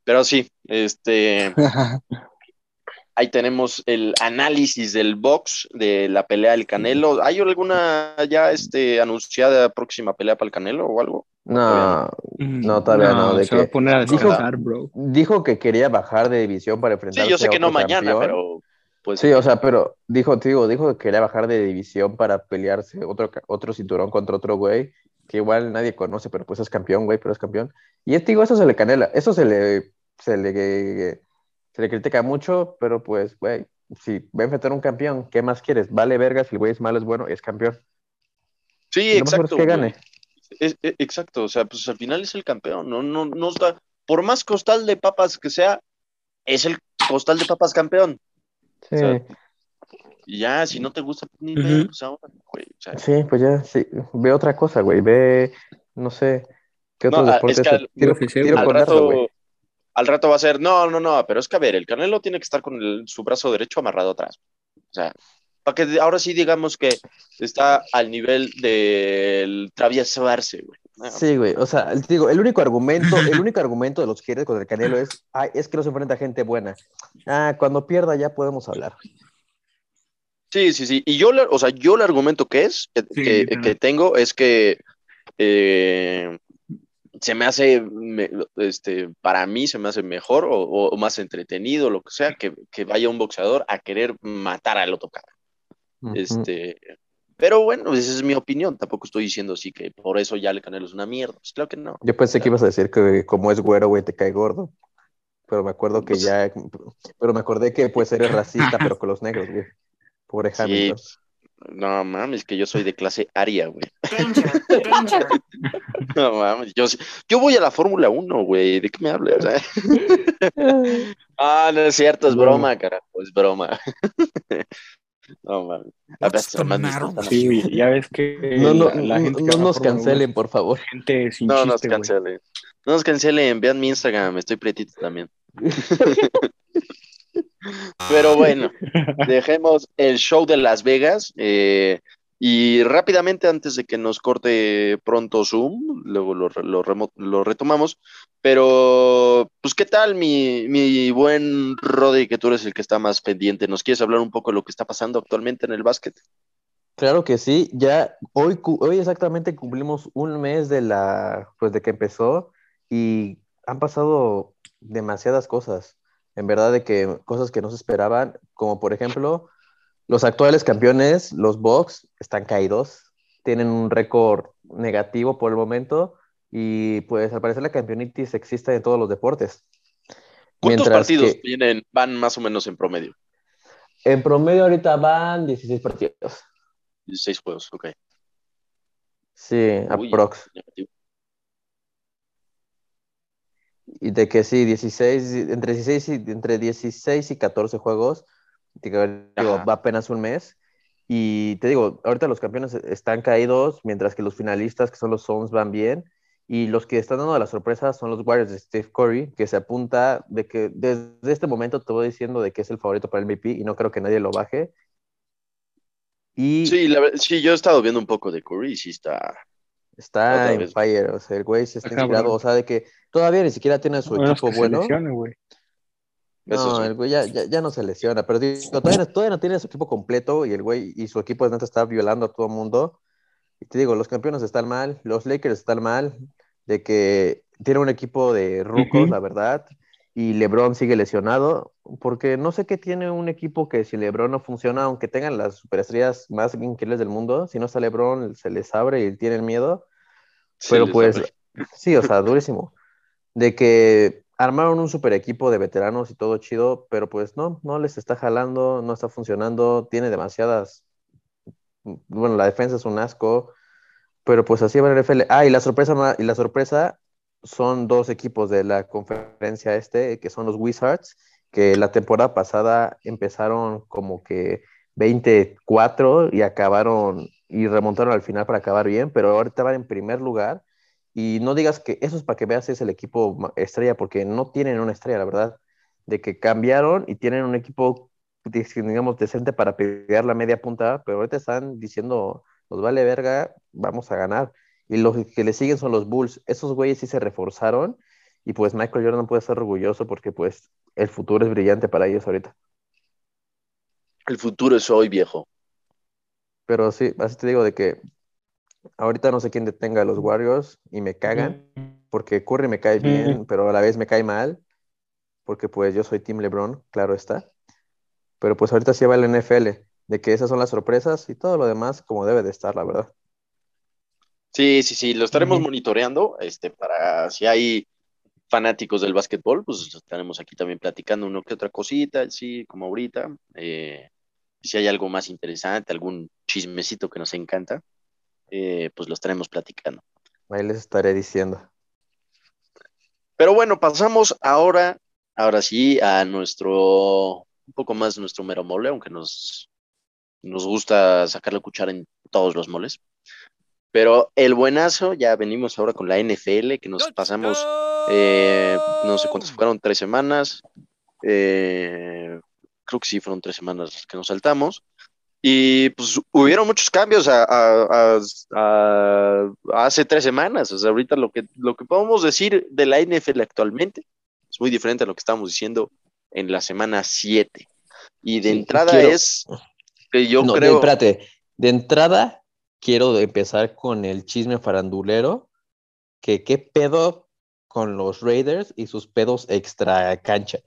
Pero sí, este, Ahí tenemos el análisis del box de la pelea del Canelo. ¿Hay alguna ya este, anunciada próxima pelea para el Canelo o algo? No, no, todavía no. de se va que a poner a dijo- descansar, bro. dijo que quería bajar de división para enfrentarse Sí, yo sé que no mañana, campeón. pero pues Sí, o sea, pero dijo, te digo, dijo que quería bajar de división para pelearse otro, otro cinturón contra otro güey, que igual nadie conoce, pero pues es campeón, güey, pero es campeón. Y este, digo, eso se le canela, eso se le, se le, se le critica mucho, pero pues, güey, si va a enfrentar a un campeón, ¿qué más quieres? Vale verga, si el güey es malo, es bueno, es campeón. sí, Lo mejor es exacto. que güey. gane. Es- es- exacto, o sea, pues al final es el campeón, no, no, no está, por más costal de papas que sea, es el costal de papas campeón. Sí, O sea, Y ya, si no te gusta, pues, ve, pues ahora, güey. O sea, sí, pues ya, sí, ve otra cosa, güey, ve, no sé, ¿qué No, otros ah, deportes? es que al- tiro tiro al con arco, güey. rato, al rato va a ser, no, no, no, pero es que a ver, el Canelo tiene que estar con el- su brazo derecho amarrado atrás. O sea, para que ahora sí digamos que está al nivel del travieso Arce, güey. Ah, Sí, güey. O sea, te digo, el único argumento, el único argumento de los que quiere con el Canelo es, ay, es que no se enfrenta gente buena. Ah, cuando pierda ya podemos hablar. Sí, sí, sí. Y yo, o sea, yo el argumento que es, que, Sí, que- claro. que tengo es que eh, se me hace, me- este, para mí se me hace mejor o, o más entretenido, lo que sea, que, que vaya un boxeador a querer matar al otro cara. Ujú. Este, pero bueno, esa es mi opinión. Tampoco estoy diciendo así que por eso ya el Canelo es una mierda. Pues claro que no. Yo pensé que ibas a decir que como es güero, güey, te cae gordo. Pero me acuerdo que Pues- ya, pero me acordé que pues eres racista, pero con los negros, güey. Pobre Sí, Hamilton. No mames, que yo soy de clase aria, güey. Danger, danger. No mames, yo, yo voy a la Fórmula 1, güey. ¿De qué me hablas? Ah, no es cierto, es No. broma, carajo, es broma. No mames. A ver, Sí, ya ves que No, no, la, la gente no que va nos Fórmula cancelen, por favor. gente sin No nos chiste, güey. cancelen. No nos cancelen, vean mi Instagram, estoy pretito también. Pero bueno, dejemos el show de Las Vegas eh, y rápidamente antes de que nos corte pronto Zoom, luego lo, lo remo- lo retomamos, pero pues qué tal mi, mi buen Rodri, que tú eres el que está más pendiente, ¿nos quieres hablar un poco de lo que está pasando actualmente en el básquet? Claro que sí, ya hoy, hoy exactamente cumplimos un mes de la, pues de que empezó y han pasado demasiadas cosas, en verdad de que cosas que no se esperaban, como por ejemplo, los actuales campeones, los Bucks, están caídos, tienen un récord negativo por el momento y pues al parecer la campeonitis existe en todos los deportes. ¿Cuántos Mientras partidos que tienen, van más o menos en promedio? en promedio ahorita van 16 partidos. 16 juegos, ok. Sí, Uy, aprox. negativo. Y de que sí, 16, entre 16 y, entre 16 y 14 juegos, digo, Ajá. va apenas un mes. Y te digo, ahorita los campeones están caídos, mientras que los finalistas, que son los Suns, van bien. Y los que están dando la sorpresa son los Warriors de Steve Curry, que se apunta de que desde este momento te voy diciendo de que es el favorito para el MVP y no creo que nadie lo baje. Y Sí, la sí, yo he estado viendo un poco de Curry y sí está. Está otra en vez. fire, o sea, el güey se está inspirado, o sea, de que todavía ni siquiera tiene su equipo que se bueno. lesione, güey. Eso No, sí. el güey ya, ya, ya no se lesiona, pero digo, todavía, no- todavía no tiene su equipo completo y el güey y su equipo de neta está violando a todo el mundo. Y te digo, los campeones están mal, los Lakers están mal, de que tiene un equipo de rucos, la verdad, y LeBron sigue lesionado, porque no sé qué tiene un equipo que si LeBron no funciona, aunque tengan las superestrellas más increíbles del mundo, si no está LeBron se les abre y tienen miedo. Sí, Pero pues, abre. sí, o sea, durísimo. De que armaron un super equipo de veteranos y todo chido, pero pues no, no les está jalando, no está funcionando, tiene demasiadas. Bueno, la defensa es un asco, pero pues así va el NFL. Ah, y la sorpresa, y la sorpresa son dos equipos de la conferencia este, que son los Wizards, que la temporada pasada empezaron como que 24 y acabaron y remontaron al final para acabar bien, pero ahorita van en primer lugar. Y no digas que eso es para que veas es el equipo estrella, porque no tienen una estrella, la verdad. De que cambiaron y tienen un equipo, digamos, decente para pegar la media punta, pero ahorita están diciendo, nos vale verga, vamos a ganar. Y los que le siguen son los Bulls. Esos güeyes sí se reforzaron y pues Michael Jordan puede estar orgulloso porque pues el futuro es brillante para ellos ahorita. El futuro es hoy, viejo. Pero sí, así te digo de que ahorita no sé quién detenga a los Warriors y me cagan, porque Curry me cae bien, pero a la vez me cae mal, porque pues yo soy Team LeBron, claro está. Pero pues ahorita sí va el NFL, de que esas son las sorpresas y todo lo demás como debe de estar, la verdad. Sí, sí, sí, lo estaremos monitoreando, este, para si hay fanáticos del básquetbol, pues estaremos aquí también platicando uno que otra cosita, sí, como ahorita. Eh, si hay algo más interesante, algún chismecito que nos encanta, eh, pues lo estaremos platicando. Ahí les estaré diciendo. Pero bueno, pasamos ahora, ahora sí, a nuestro, un poco más nuestro mero mole, aunque nos, nos gusta sacar la cuchara en todos los moles. Pero el buenazo, ya venimos ahora con la NFL, que nos pasamos, eh, no sé cuántas fueron, tres semanas. Eh, creo que sí, fueron tres semanas que nos saltamos. Y pues hubieron muchos cambios a, hace tres semanas. O sea, ahorita lo que, lo que podemos decir de la NFL actualmente es muy diferente a lo que estábamos diciendo en la semana 7. Y de entrada es que yo creo. De, espérate, de entrada quiero empezar con el chisme farandulero, que qué pedo con los Raiders y sus pedos extra cancha.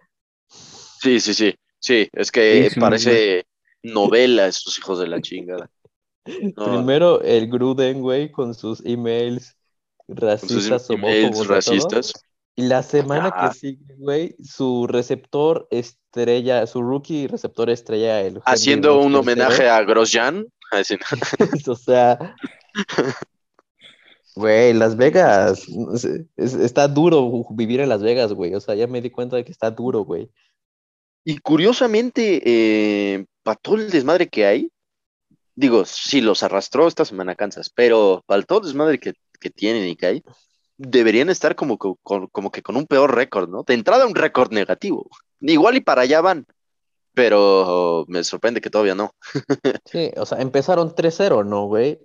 Sí, sí, sí, sí, es que parece novela estos hijos de la chingada. Primero el Gruden, güey, con sus emails racistas, emails racistas. Y la semana que sigue, güey, su receptor estrella, su rookie receptor estrella, el haciendo un homenaje a Grosjean. o sea, güey, Las Vegas, está duro vivir en Las Vegas, güey. O sea, ya me di cuenta de que está duro, güey. Y curiosamente, eh, para todo el desmadre que hay, digo, sí los arrastró esta semana Kansas, pero para todo el desmadre que, que tienen y que hay, deberían estar como, como que con un peor récord, ¿no? De entrada un récord negativo. Igual y para allá van, pero me sorprende que todavía no. sí, o sea, empezaron 3-0, ¿no, güey?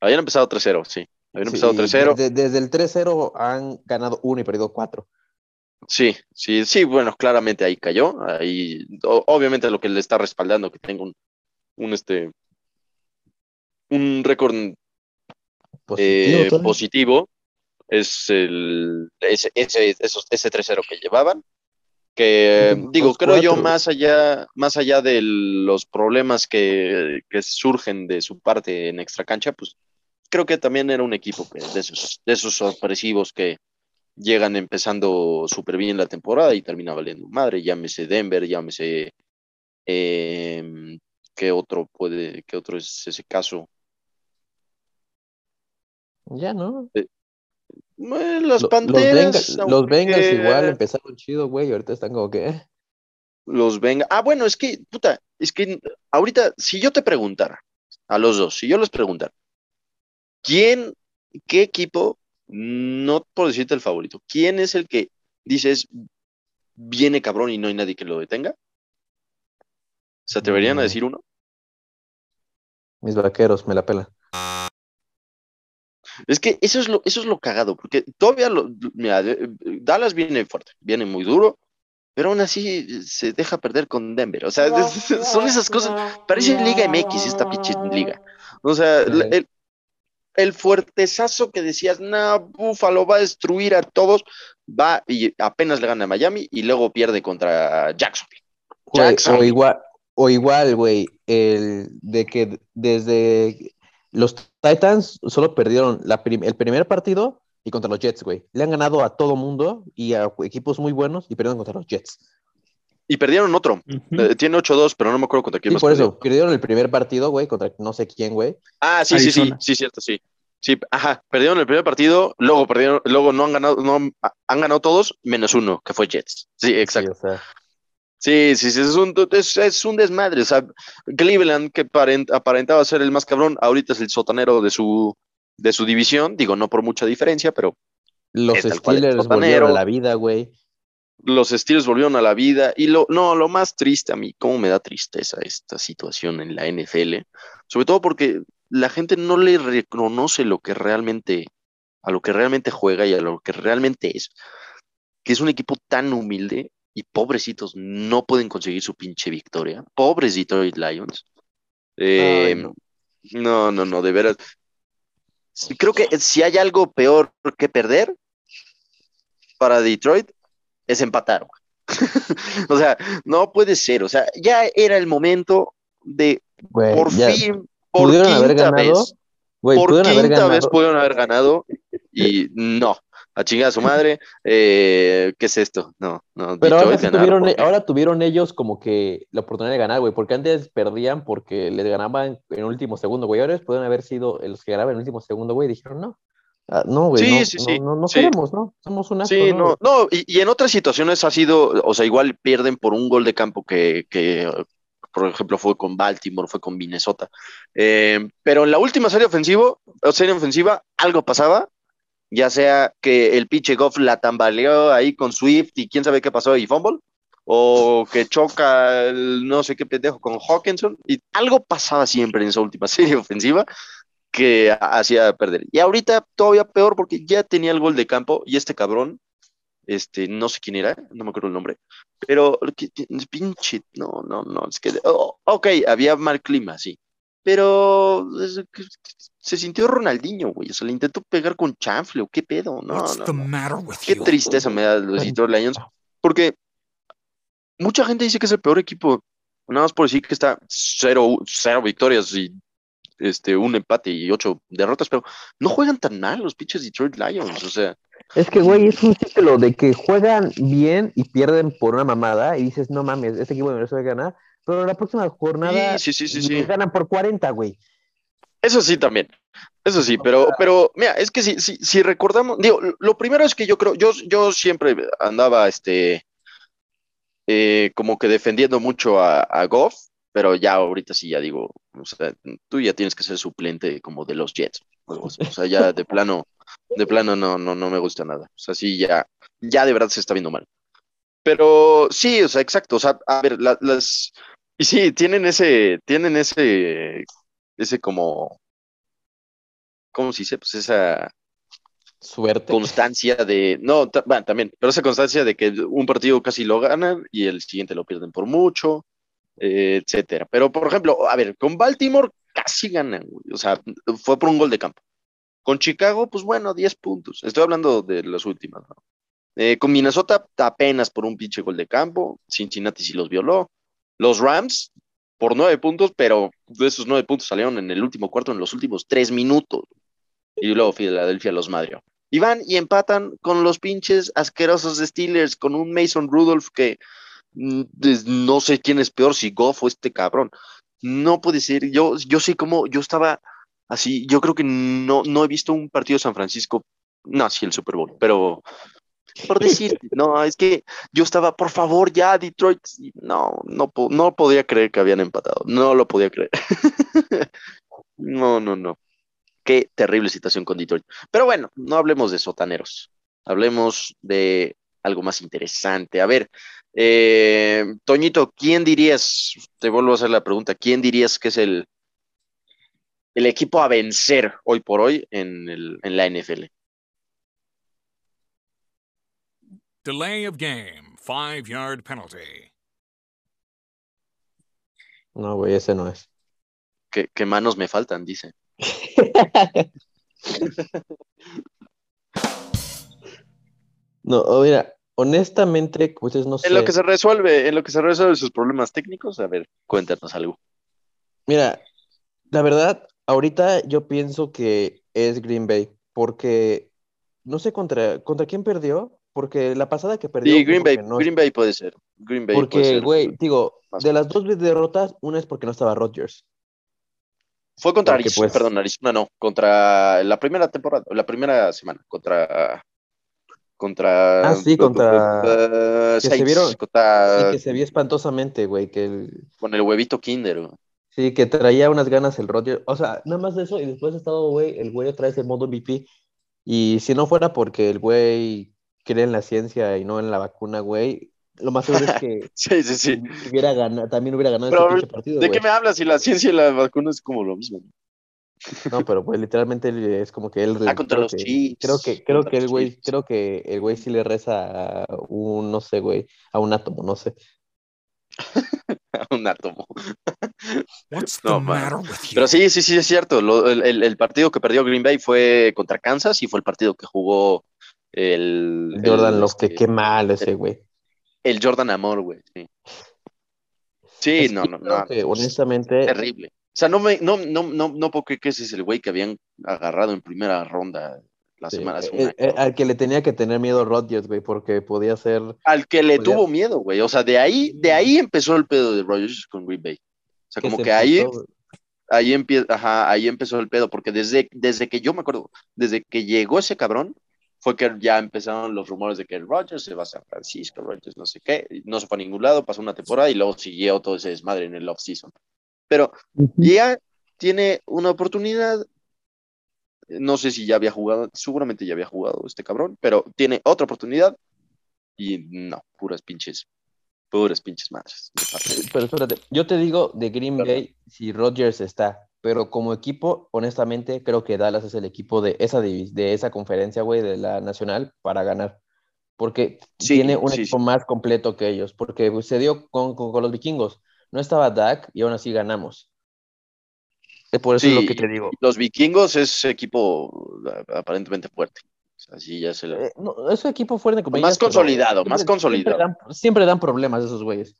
Habían empezado 3-0, sí. Habían empezado 3-0. Desde, el 3-0 han ganado 1 y perdido 4. Sí, sí, sí, bueno, claramente ahí cayó. Ahí, obviamente lo que le está respaldando que tenga un, un este, un récord positivo, eh, es el, ese, ese, ese 3-0 que llevaban. Que digo, creo yo, más allá, más allá de los problemas que, que, surgen de su parte en extra cancha, pues creo que también era un equipo que, de, esos, de esos sorpresivos que llegan empezando súper bien la temporada y termina valiendo madre. Llámese Denver, llámese. Eh, ¿Qué otro puede, qué otro es ese caso? Ya, ¿no? Eh, las Panteras. Los, Bengals, igual empezaron chido, güey, ahorita están como que. Eh. Los Bengals. Ah, bueno, es que, puta, es que ahorita, si yo te preguntara, a los dos, si yo les preguntara, ¿quién, qué equipo, no por decirte el favorito, quién es el que dices viene cabrón y no hay nadie que lo detenga? ¿Se atreverían a mm. decir uno? Mis vaqueros, me la pela. Es que eso es lo, eso es lo cagado, porque todavía lo, mira, Dallas viene fuerte, viene muy duro, pero aún así se deja perder con Denver. O sea, son esas cosas. Parece Liga MX esta pinche liga. O sea, el, el, fuertezazo que decías, no, Buffalo va a destruir a todos, va y apenas le gana a Miami y luego pierde contra Jacksonville. O igual, o igual, güey, el de que desde los Titans solo perdieron el primer partido y contra los Jets, güey. Le han ganado a todo mundo y a equipos muy buenos y perdieron contra los Jets. Y perdieron otro. Eh, tiene 8-2, pero no me acuerdo contra quién sí, por eso, perdieron el primer partido, güey, contra no sé quién, güey. Ah, sí, sí, sí, sí, cierto, sí. Sí, ajá, perdieron el primer partido, luego perdieron, luego no han ganado, no han ganado todos, menos uno, que fue Jets. Sí, exacto. Sí, sí, sí, es un, es, un desmadre. O sea, Cleveland, que aparentaba ser el más cabrón, ahorita es el sotanero de su, de su división. Digo, no por mucha diferencia, pero. Los Steelers volvieron a la vida, güey. Los Steelers volvieron a la vida. Y lo, no, lo más triste a mí, cómo me da tristeza esta situación en la NFL. Sobre todo porque la gente no le reconoce lo que realmente, a lo que realmente juega y a lo que realmente es. Que es un equipo tan humilde y pobrecitos no pueden conseguir su pinche victoria. Pobres Detroit Lions. Eh, no. no, no, no, de veras. Creo que si hay algo peor que perder para Detroit es empatar. o sea, no puede ser. O sea, ya era el momento de Güey, por ya fin, por haber quinta ganado, vez, güey, por quinta vez pudieron haber ganado y no. A chingar a su madre. eh, ¿Qué es esto? No, no. Pero ahora, ganaron tuvieron, porque- ahora tuvieron ellos como que la oportunidad de ganar, güey, porque antes perdían porque les ganaban en último segundo, güey. Ahora pueden haber sido los que ganaban en último segundo, güey, dijeron no. Ah, no, güey, Sí, no, sí, no, sí, no, no queremos, ¿no? Somos un asco, Sí, ¿no? no, y, y en otras situaciones ha sido, o sea, igual pierden por un gol de campo que, que, por ejemplo, fue con Baltimore, fue con Minnesota. Eh, pero en la última serie ofensiva, o serie ofensiva, algo pasaba, ya sea que el pinche Goff la tambaleó ahí con Swift y quién sabe qué pasó y fumble, o que choca el no sé qué pendejo con Hawkinson, y algo pasaba siempre en esa última serie ofensiva que hacía perder. Y ahorita todavía peor porque ya tenía el gol de campo y este cabrón, este, no sé quién era, no me acuerdo el nombre, pero pinche, no, no, no, es que, oh, ok, había mal clima, sí, pero se sintió Ronaldinho, güey, o sea, le intentó pegar con chanfle, o qué pedo, no, What's no, the no. matter with Qué you? tristeza me da los Detroit Lions, porque mucha gente dice que es el peor equipo, nada más por decir que está cero, cero victorias y este, un empate y ocho derrotas, pero no juegan tan mal los pinches Detroit Lions, o sea, Es que, güey, es un ciclo de que juegan bien y pierden por una mamada y dices, no mames, este equipo merece ganar, pero la próxima jornada sí, sí, sí, sí, sí. ganan por 40, güey. Eso sí también. Eso sí, pero, pero mira, es que si, si, si recordamos, digo, lo- primero es que yo creo, yo, yo siempre andaba este eh, como que defendiendo mucho a, a Goff, pero ya ahorita sí ya digo, o sea, tú ya tienes que ser suplente como de los Jets. O sea, o sea, ya de plano, de plano no, no, no me gusta nada. O sea, sí, ya, ya de verdad se está viendo mal. Pero sí, o sea, exacto. O sea, a ver, la- las. Y sí, tienen ese, tienen ese, ese como, ¿cómo se dice? Pues esa Suerte. constancia de, no, bueno, también, pero esa constancia de que un partido casi lo ganan y el siguiente lo pierden por mucho, eh, etcétera. Pero, por ejemplo, a ver, con Baltimore casi ganan, güey, o sea, fue por un gol de campo. Con Chicago, pues bueno, 10 puntos. Estoy hablando de las últimas, ¿no? Eh, con Minnesota apenas por un pinche gol de campo, Cincinnati sí los violó. Los Rams por nueve puntos, pero de esos nueve puntos salieron en el último cuarto, en los últimos tres minutos. Y luego Filadelfia los madrió. Y van y empatan con los pinches asquerosos Steelers, con un Mason Rudolph que mm, no sé quién es peor, si Goff o este cabrón. No puede ser. Yo, yo sé cómo, yo estaba así, yo creo que no, no he visto un partido de San Francisco, no, sí el Super Bowl, pero por decir, no, es que yo estaba, por favor, ya Detroit, no, no, no podía creer que habían empatado, no lo podía creer. No, no, no. Qué terrible situación con Detroit. Pero bueno, no hablemos de sotaneros, hablemos de algo más interesante. A ver, eh, Toñito, ¿quién dirías, te vuelvo a hacer la pregunta, ¿quién dirías que es el, el equipo a vencer hoy por hoy en, el, en la NFL? Delay of game. Five yard penalty. No, güey, ese no es. ¿Qué, qué manos me faltan? Dice. No, oh, mira, honestamente, pues no sé. En lo que se resuelve, en lo que se resuelve sus problemas técnicos, a ver, cuéntanos algo. Mira, la verdad, ahorita yo pienso que es Green Bay, porque no sé contra, contra quién perdió, porque la pasada que perdió Sí, Green Bay, no- Green Bay puede ser. Green Bay puede porque, güey, digo, de las dos derrotas, una es porque no estaba Rodgers. Fue contra porque, Arizona, pues- perdón, Arizona no, contra la primera temporada, la primera semana, contra contra Ah, sí, contra- que se Saints, vieron- contra- Sí, que se vio espantosamente, güey, que el- con el huevito Kinder. güey. sí, que traía unas ganas el Rodgers. O sea, nada más de eso, y después ha estado, güey, el güey otra vez en modo MVP. Y si no fuera porque el güey cree en la ciencia y no en la vacuna, güey, lo más seguro es que Sí, sí, sí. hubiera ganado, también hubiera ganado Pero, partido, ¿De qué me hablas si la ciencia y la vacuna es como lo mismo? No, pero pues literalmente es como que él. Ah, contra los que-. Creo que, creo que el güey, creo que el güey sí le reza a un, no sé, güey, a un átomo, no sé. un átomo. What's No, the man. matter with you? Pero sí, sí, sí, es cierto. Lo- el, el- el partido que perdió Green Bay fue contra Kansas y fue el partido que jugó el, Jordan el, Love, que este, qué mal ese güey. el Jordan Amor, güey. Sí, Sí, Es no, no, no. que, honestamente, Terrible. O sea, no me, no, no, no, no puedo creer que ese es el güey que habían agarrado en primera ronda la sí, semana eh, año. eh, al que le tenía que tener miedo Rodgers, güey, porque podía ser. Al que le podía- tuvo miedo, güey. O sea, de ahí, de ahí empezó el pedo de Rodgers con Green Bay. O sea, como se que ahí, ahí empieza, ajá, ahí empezó el pedo, porque desde, desde que yo me acuerdo, desde que llegó ese cabrón, fue que ya empezaron los rumores de que Rodgers se va a San Francisco, Rodgers no sé qué, no se fue a ningún lado, pasó una temporada y luego siguió todo ese desmadre en el off-season. Pero ya tiene una oportunidad, no sé si ya había jugado, seguramente ya había jugado este cabrón, pero tiene otra oportunidad y no, puras pinches, puras pinches madres. Pero espérate, yo te digo de Green. Bay si Rodgers está, pero como equipo, honestamente, creo que Dallas es el equipo de esa, de esa conferencia, güey, de la nacional para ganar. Porque Sí, tiene un sí, equipo sí. más completo que ellos, porque pues, se dio con, con- con los vikingos. No estaba Dak y aún así ganamos. Eh, Por eso es lo que te digo. Los vikingos es equipo aparentemente fuerte. O sea, sí, ya se Eh, no, es un equipo fuerte. Más consolidado, más siempre- consolidado. Siempre dan, siempre dan problemas esos güeyes.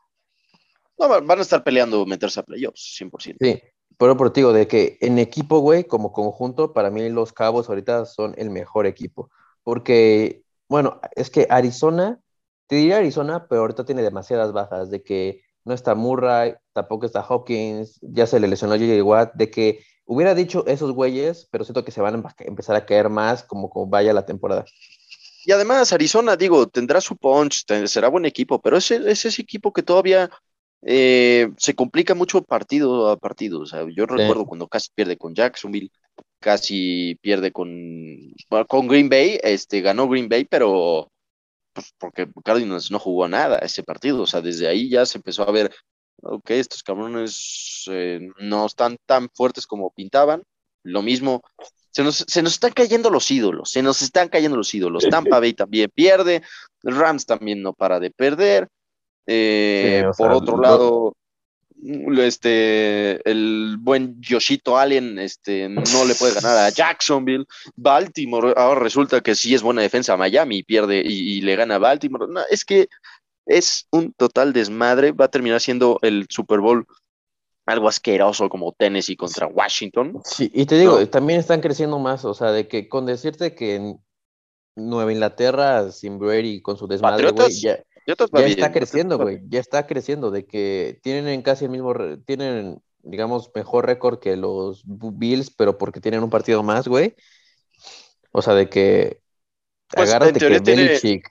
No, va- van a estar peleando meterse a playoffs, 100%. Sí, pero por digo, de que en equipo, güey, como conjunto, para mí los Cabos ahorita son el mejor equipo. Porque, bueno, es que Arizona, te diría Arizona, pero ahorita tiene demasiadas bajas, de que no está Murray, tampoco está Hopkins, ya se le lesionó J.J. Watt, de que hubiera dicho esos güeyes, pero siento que se van a empezar a caer más como, vaya la temporada. Y además, Arizona, digo, tendrá su punch, será buen equipo, pero ese es ese equipo que todavía eh, se complica mucho partido a partido. O sea, yo recuerdo cuando casi pierde con Jacksonville, casi pierde con, con Green Bay, este, ganó Green Bay, pero pues, porque Cardinals no jugó nada ese partido. O sea, desde ahí ya se empezó a ver, ok, estos cabrones eh, no están tan fuertes como pintaban. Lo mismo, se nos, se nos están cayendo los ídolos, se nos están cayendo los ídolos. Tampa Bay también pierde, Rams también no para de perder. Eh, Sí, por sea, otro lo- lado, este, el buen Yoshito Allen este, no le puede ganar a Jacksonville. Baltimore, ahora resulta que sí es buena defensa a Miami y pierde y, y le gana a Baltimore. No, es que es un total desmadre. Va a terminar siendo el Super Bowl algo asqueroso como Tennessee contra Washington. Sí, y te digo, No. también están creciendo más, o sea, de que con decirte que en Nueva Inglaterra, sin Brady, con su desmadre, güey, ya, ya bien, está creciendo, güey, ya está creciendo, de que tienen casi el mismo, tienen, digamos, mejor récord que los Bills, pero porque tienen un partido más, güey. O sea, de que Pues, agárrate en teoría que tiene- Belichick,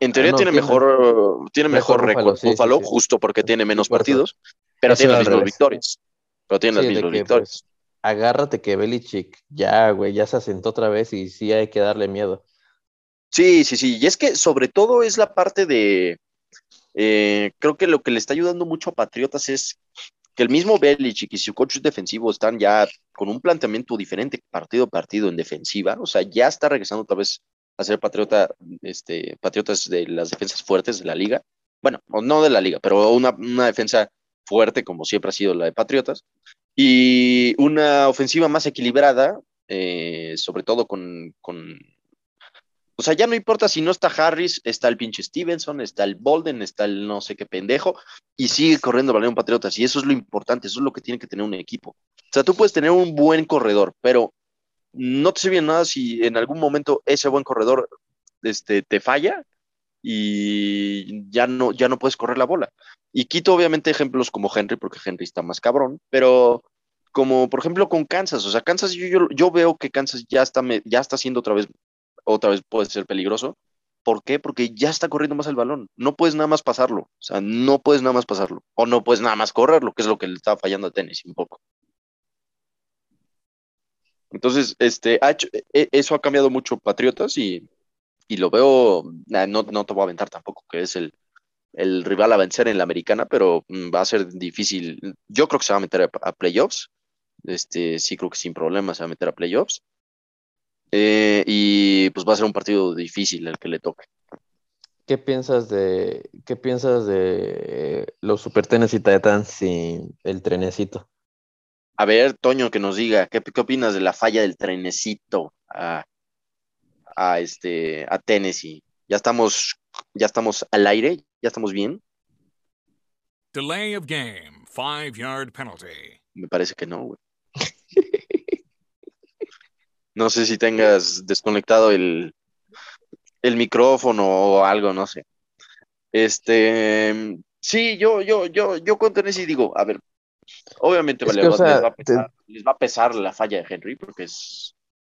En teoría Ah, no, tiene tiene- mejor, tiene mejor récord Buffalo, sí, sí, justo porque tiene menos partidos, pero Eso tiene las mismas victorias. Pero tiene las mismas que, victorias. pues, agárrate que Belichick ya, güey, ya se asentó otra vez y sí hay que darle miedo. Sí, sí, sí. Y es que sobre todo es la parte de. eh, creo que lo que le está ayudando mucho a Patriotas es que el mismo Belichick y su coach defensivo están ya con un planteamiento diferente partido a partido en defensiva. O sea, ya está regresando otra vez a ser patriota, este, patriotas de las defensas fuertes de la liga. Bueno, no de la liga, pero una, una defensa fuerte como siempre ha sido la de Patriotas. Y una ofensiva más equilibrada, eh, sobre todo con, con o sea, ya no importa si no está Harris, está el pinche Stevenson, está el Bolden, está el no sé qué pendejo, y sigue corriendo el balón Patriotas. Y eso es lo importante, eso es lo que tiene que tener un equipo. O sea, tú puedes tener un buen corredor, pero no te sirve nada si en algún momento ese buen corredor este, te falla y ya no, ya no puedes correr la bola. Y quito obviamente ejemplos como Henry, porque Henry está más cabrón, pero como por ejemplo con Kansas, o sea, Kansas yo, yo, veo que Kansas ya está, me- ya está siendo otra vez otra vez puede ser peligroso. ¿Por qué? Porque ya está corriendo más el balón. No puedes nada más pasarlo. O sea, no puedes nada más pasarlo. O no puedes nada más correrlo, que es lo que le está fallando a Tennessee un poco. Entonces, este, ha hecho- e- eso ha cambiado mucho Patriotas y, y lo veo, no, no te voy a aventar tampoco, que es el, el rival a vencer en la americana, pero mm, va a ser difícil. Yo creo que se va a meter a, a playoffs este, sí creo que sin problemas se va a meter a playoffs. Eh, y pues va a ser un partido difícil el que le toque. ¿Qué piensas de qué piensas de los Super Tennessee Titans sin el trenecito? A ver, Toño, que nos diga, ¿qué, qué opinas de la falla del trenecito a, a, este, a Tennessee? ¿Ya estamos, ¿Ya estamos al aire? ¿Ya estamos bien? Delay of game. Five yard penalty. Me parece que no, güey. No sé si tengas desconectado el, el micrófono o algo, no sé. Este, sí, yo, yo, yo, yo con Tennessee digo, a ver, obviamente vale, que, o les, va a pesar, les va a pesar la falla de Henry, porque es,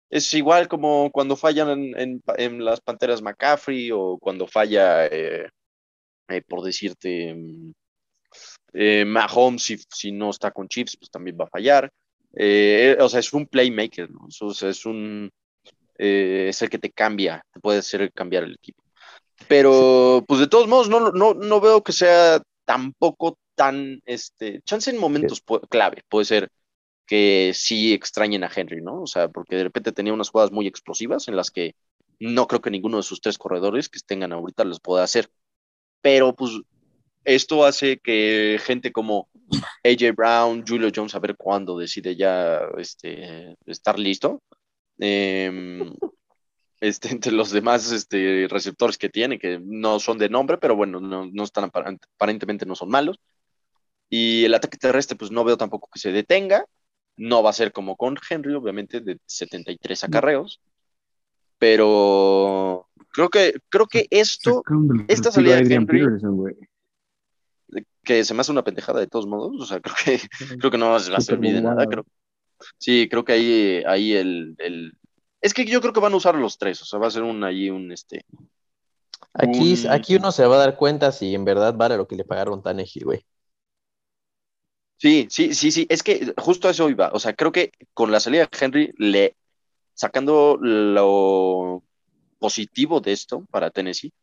es igual como cuando fallan en, en- en las Panteras McCaffrey o cuando falla, eh, eh, por decirte, mm, eh, Mahomes, si, si no está con Chips, pues también va a fallar. Eh, o sea, es un playmaker, ¿no? O sea, es un, eh, es el que te cambia, te puede hacer cambiar el equipo. Pero, pues de todos modos, no, no, no veo que sea tampoco tan, este, chance en momentos clave, puede ser que sí extrañen a Henry, ¿no? O sea, porque de repente tenía unas jugadas muy explosivas en las que no creo que ninguno de sus tres corredores que tengan ahorita los pueda hacer. Pero, pues, esto hace que gente como AJ Brown, Julio Jones, a ver cuándo decide ya este, estar listo. Em, este, entre los demás este, receptores que tiene, que no son de nombre, pero bueno, no, no están aparent- aparentemente no son malos. Y el ataque terrestre, pues no veo tampoco que se detenga. No va a ser como con Henry, obviamente, de 73 acarreos. Pero creo que, creo que esto, esta salida de Henry- Peterson. Que se me hace una pendejada de todos modos, o sea, creo que, creo que no va a servir de nada. Creo, sí, creo que ahí, ahí el, el- Es que yo creo que van a usar los tres, o sea, va a ser un ahí un este. Aquí, Un- aquí uno se va a dar cuenta si en verdad vale lo que le pagaron Tannehill, güey. Sí, sí, sí, sí, es que justo a eso iba. O sea, creo que con la salida de Henry, le sacando lo positivo de esto para Tennessee,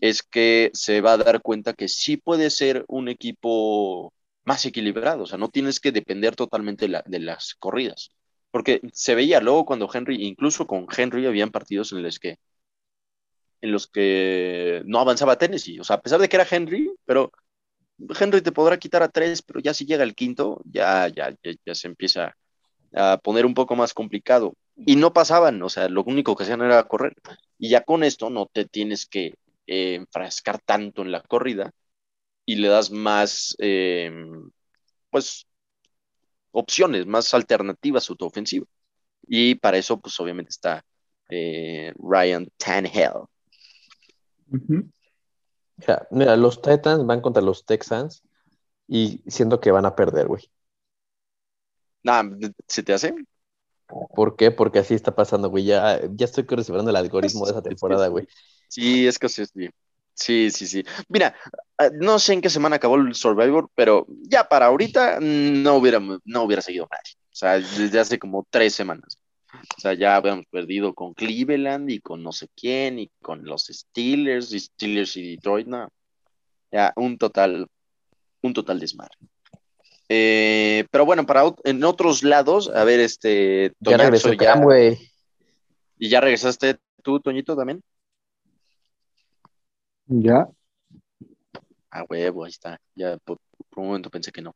es que se va a dar cuenta que sí puede ser un equipo más equilibrado. O sea, no tienes que depender totalmente de, la- de las corridas. Porque se veía luego cuando Henry, incluso con Henry, habían partidos en los que en los que no avanzaba Tennessee. O sea, a pesar de que era Henry, pero Henry te podrá quitar a tres, pero ya si llega el quinto, ya, ya, ya, ya se empieza a poner un poco más complicado. Y no pasaban, o sea, lo único que hacían era correr. Y ya con esto no te tienes que eh, enfrascar tanto en la corrida y le das más, eh, pues, opciones, más alternativas a tu ofensiva. Y para eso, pues, obviamente está eh, Ryan Tannehill. Ujú. Mira, mira, los Titans van contra los Texans y siento que van a perder, güey. Nah, ¿se te hace? ¿Por qué? Porque así está pasando, güey. Ya, ya estoy considerando el algoritmo de esa temporada, güey. Sí, es que sí, sí. Sí, sí, sí. Mira, eh, no sé en qué semana acabó el Survivor, pero ya para ahorita no hubiera, no hubiera seguido nadie. O sea, desde hace como tres semanas. O sea, ya habíamos perdido con Cleveland y con no sé quién y con los Steelers y Steelers y Detroit, no. Ya, un total, un total desmadre. Eh, pero bueno, para en otros lados, a ver, este, Ya regresó ya- Cam, güey. ¿y ya regresaste tú, Toñito, también? Ya. A huevo, ahí está. Ya por, por un momento pensé que no.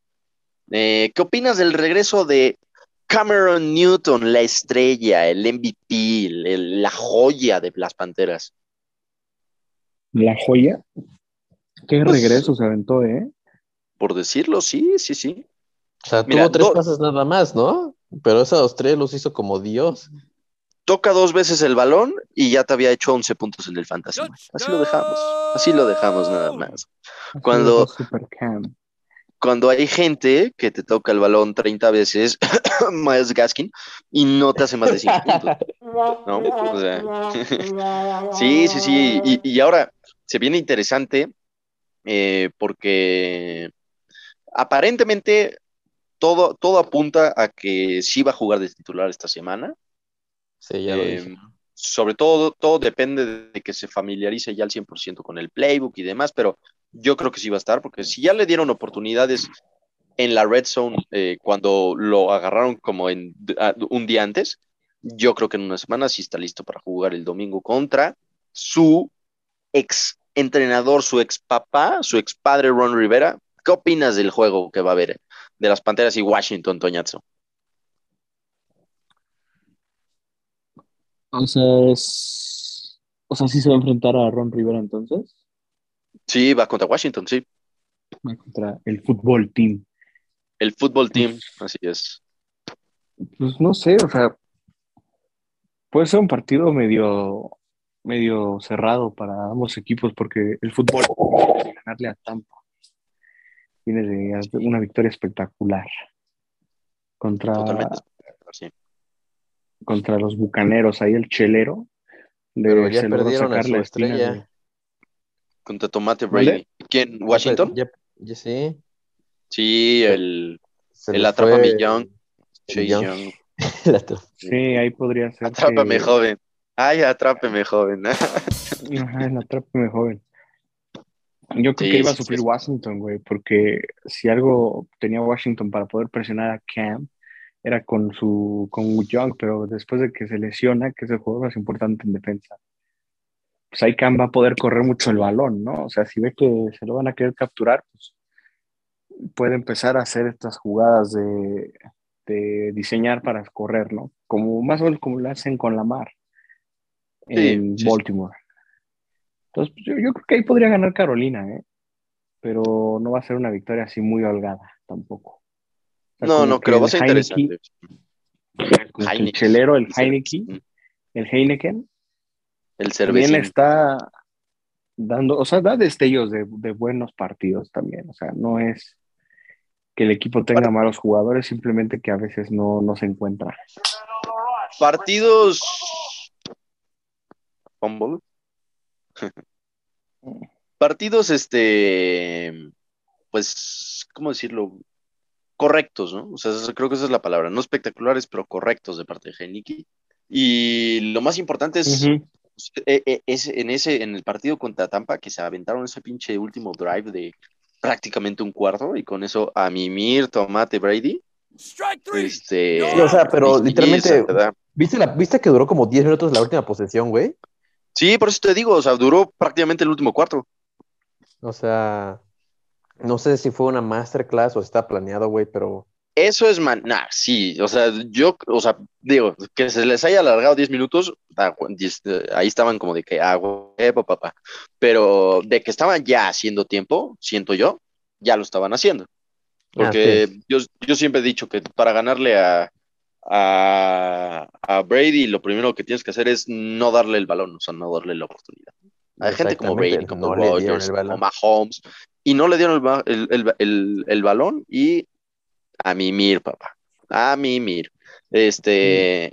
Eh, ¿qué opinas del regreso de Cameron Newton, la estrella, el MVP, el- el- la joya de las Panteras? La joya. Qué Pues- regreso se aventó, ¿eh? Por decirlo, sí, sí, sí. O sea, Mira, tuvo tres do- pases nada más, ¿no? Pero esos tres los hizo como Dios. Toca dos veces el balón y ya te había hecho 11 puntos en el fantasy. Así lo dejamos. Así lo dejamos nada más. Cuando-. Cuando hay gente que te toca el balón 30 veces, Miles Gaskin, y no te hace más de 5 puntos. ¿no? O sea, sí, sí, sí. Y, y ahora se viene interesante eh, porque aparentemente todo, todo apunta a que sí va a jugar de titular esta semana. Sí, ya lo dije. sobre todo, todo depende de que se familiarice ya al 100% con el playbook y demás, pero yo creo que sí va a estar, porque si ya le dieron oportunidades en la red zone eh, cuando lo agarraron como en un día antes. Yo creo que en una semana sí está listo para jugar el domingo contra su ex entrenador, su ex papá, su ex padre Ron Rivera. ¿Qué opinas del juego que va a haber de las Panteras y Washington, Toñazo? O sea, es... O sea, sí se va a enfrentar a Ron Rivera entonces. Sí, va contra Washington, sí. Va contra el fútbol team. El fútbol team, así es. Pues no sé, o sea, puede ser un partido medio, medio cerrado para ambos equipos porque el fútbol de ganarle a Tampa. Viene de una victoria espectacular contra, Totalmente. Sí. Contra los bucaneros. Ahí el chelero le- Pero ya se logró perdieron a sacar su la estrella. Contra Tomate ¿Vale? Brady. ¿Quién? ¿Washington? Ya- ya sí. Sí, el, se el Atrápame fue Young. Sí, ahí podría ser. Atrápame, que- joven. Ay, atrápeme, joven. Ajá, el atrápame joven. Yo creo Sí, que iba a sufrir sí. Washington, güey, porque si algo tenía Washington para poder presionar a Cam era con su con Young, pero después de que se lesiona, que es el jugador más importante en defensa, pues ahí Cam va a poder correr mucho el balón, ¿no? O sea, si ve que se lo van a querer capturar, pues puede empezar a hacer estas jugadas de, de diseñar para correr, ¿no? Como más o menos como lo hacen con Lamar Sí, en sí. Baltimore. Entonces, pues, yo, yo creo que ahí podría ganar Carolina, ¿eh? Pero no va a ser una victoria así muy holgada tampoco. Sea, No, no, que creo, va a ser Heineken- interesante. el Heineken. chelero, el Heineken, el Heineken, El también cervecín. está dando, o sea, da destellos de, de buenos partidos también. O sea, no es que el equipo tenga malos jugadores, simplemente que a veces no, no se encuentra. Partidos. Fumble. Partidos, este. Pues, ¿cómo decirlo? Correctos, ¿no? O sea, creo que esa es la palabra. No espectaculares, pero correctos de parte de Heineken. Y lo más importante es, eh, eh, es en ese, en el partido contra Tampa, que se aventaron ese pinche último drive de prácticamente un cuarto, y con eso a mimir Tomate Brady. Strike three. Este. Sí, o sea, pero literalmente-. ¿Viste, la, ¿Viste que duró como 10 minutos la última posesión, güey? Sí, por eso te digo, o sea, duró prácticamente el último cuarto. O sea, no sé si fue una masterclass o está planeado, güey, pero Eso es man, nah, sí, o sea, yo, o sea, digo, que se les haya alargado 10 minutos, eh, ahí estaban como de que, ah, huevo, papá, pero de que estaban ya haciendo tiempo, siento yo, ya lo estaban haciendo, porque Ah, yo, yo siempre he dicho que para ganarle a, a, a Brady, lo primero que tienes que hacer es no darle el balón, o sea, no darle la oportunidad. Hay gente como Brady, como no el como. Mahomes, y no le dieron el, el, el- el- balón y a mimir, papá, a mimir. Este,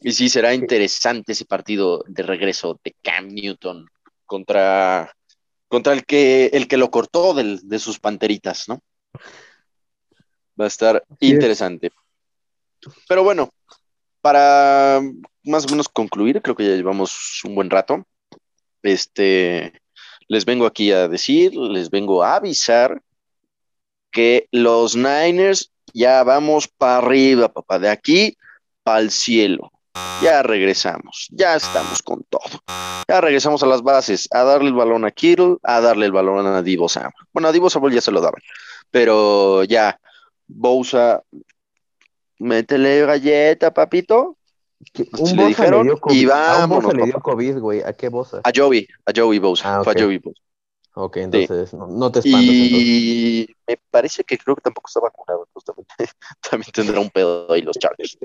y sí, será interesante ese partido de regreso de Cam Newton contra, contra el que, el que lo cortó del- de sus panteritas, ¿no? Va a estar interesante. Pero bueno, para más o menos concluir, creo que ya llevamos un buen rato. Este, les vengo aquí a decir, les vengo a avisar que los Niners ya vamos para arriba, papá, de aquí para el cielo. Ya regresamos, ya estamos con todo. Ya regresamos a las bases, a darle el balón a Kittle, a darle el balón a Divo Samuel. Bueno, a Divo Samuel ya se lo daban, pero ya, Bosa, métele galleta, papito, un le dijeron, le dio y COVID. A un vámonos, le dio. COVID, güey. ¿A qué Bosa? a Joey, a Joey Bosa, Ah, fue ok. a Joey Bosa. Ok, entonces no, no te espantas entonces. Y me parece que creo que tampoco está vacunado, justamente. También tendrá un pedo ahí los Chargers.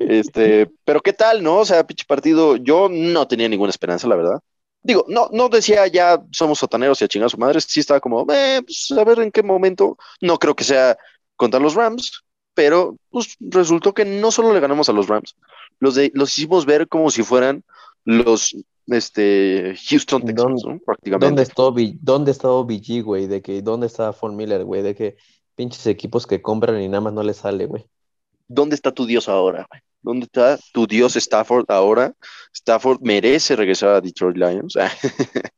Este, pero qué tal, ¿no? O sea, pinche partido, yo no tenía ninguna esperanza, la verdad. Digo, no, no decía ya somos sotaneros y a chingar a su madre, sí estaba como, eh, pues, a ver en qué momento. No creo que sea contra los Rams, pero pues resultó que no solo le ganamos a los Rams, los, de, los hicimos ver como si fueran los este, Houston Texans, ¿no? Prácticamente. ¿Dónde está, B- ¿Dónde está OBG, güey? De que, ¿dónde está Von Miller, güey? De que pinches equipos que compran y nada más no les sale, güey. ¿Dónde está tu Dios ahora? güey? ¿Dónde está tu Dios Stafford ahora? Stafford merece regresar a Detroit Lions.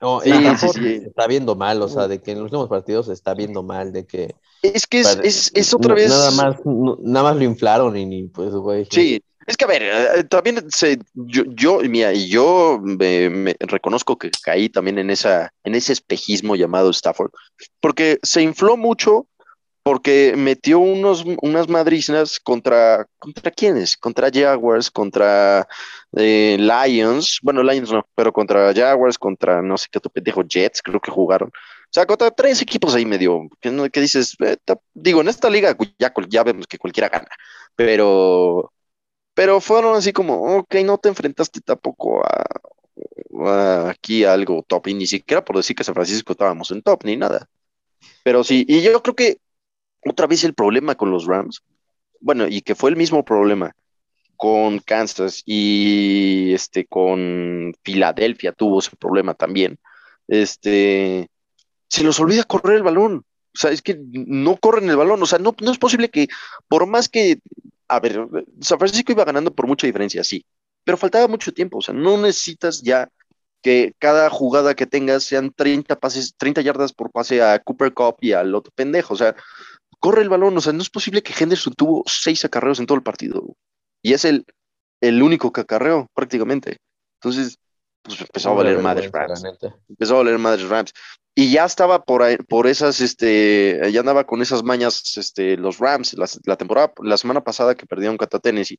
No, Sí, sí, sí. está viendo mal, o sea, de que en los últimos partidos se está viendo mal, de que Es que es, es, es otra vez. nada más, nada más lo inflaron y ni pues, güey. Sí, es que a ver, eh, también se, yo, yo, yo me, reconozco que caí también en esa, en ese espejismo llamado Stafford, porque se infló mucho, porque metió unos, unas madrizas contra, ¿contra quiénes? Contra Jaguars, contra eh, Lions, bueno, Lions no, pero contra Jaguars, contra no sé qué otro pendejo, Jets, creo que jugaron. O sea, contra tres equipos ahí medio, que, que dices, eh, digo, en esta liga ya, ya vemos que cualquiera gana, pero pero fueron así como, ok, no te enfrentaste tampoco a, aquí a algo top, y ni siquiera por decir que San Francisco estábamos en top, ni nada. Pero sí, y yo creo que otra vez el problema con los Rams, bueno, y que fue el mismo problema con Kansas y este con Filadelfia tuvo ese problema también. Este se los olvida correr el balón. O sea, es que no corren el balón. O sea, no, no es posible que, por más que, a ver, San Francisco iba ganando por mucha diferencia, sí, pero faltaba mucho tiempo. O sea, no necesitas ya que cada jugada que tengas sean 30 pases, 30 yardas por pase a Cooper Cup y al otro pendejo. O sea, corre el balón. O sea, no es posible que Henderson tuvo seis acarreos en todo el partido. Y es el, el único que acarreó prácticamente. Entonces, pues empezó a valer madres Rams empezó a valer madres Rams. Y ya estaba por por esas, este, ya andaba con esas mañas, este, los Rams, la, temporada, la semana pasada que perdieron contra Tennessee,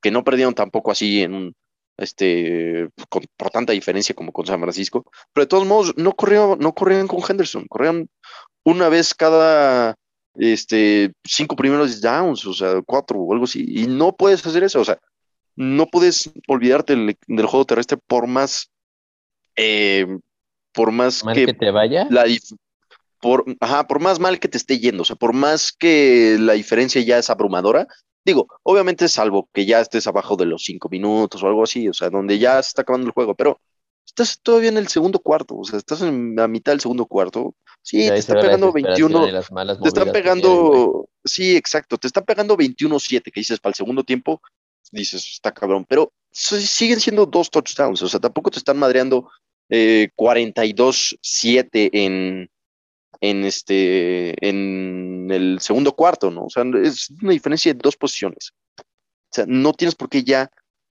que no perdieron tampoco así en un, este, con- por tanta diferencia como con San Francisco, pero de todos modos no corrieron, no corrían con Henderson, corrían una vez cada, este, cinco primeros downs, o sea, cuatro o algo así, y no puedes hacer eso, o sea, no puedes olvidarte del, del juego terrestre por más, eh, por más Mal que que te vaya. la por, ajá, por más mal que te esté yendo, o sea, por más que la diferencia ya es abrumadora, digo, obviamente salvo que ya estés abajo de los cinco minutos o algo así, o sea, donde ya se está acabando el juego, pero estás todavía en el segundo cuarto, o sea, estás en la mitad del segundo cuarto, sí, te la pegando desesperación 21, y las malas te están pegando, sí, exacto, te están pegando 21-7, que dices para el segundo tiempo, dices, está cabrón, pero siguen siendo dos touchdowns, o sea, tampoco te están madreando eh, 42-7 en, en, este, en el segundo cuarto, ¿no? O sea, es una diferencia de dos posiciones. O sea, no tienes por qué ya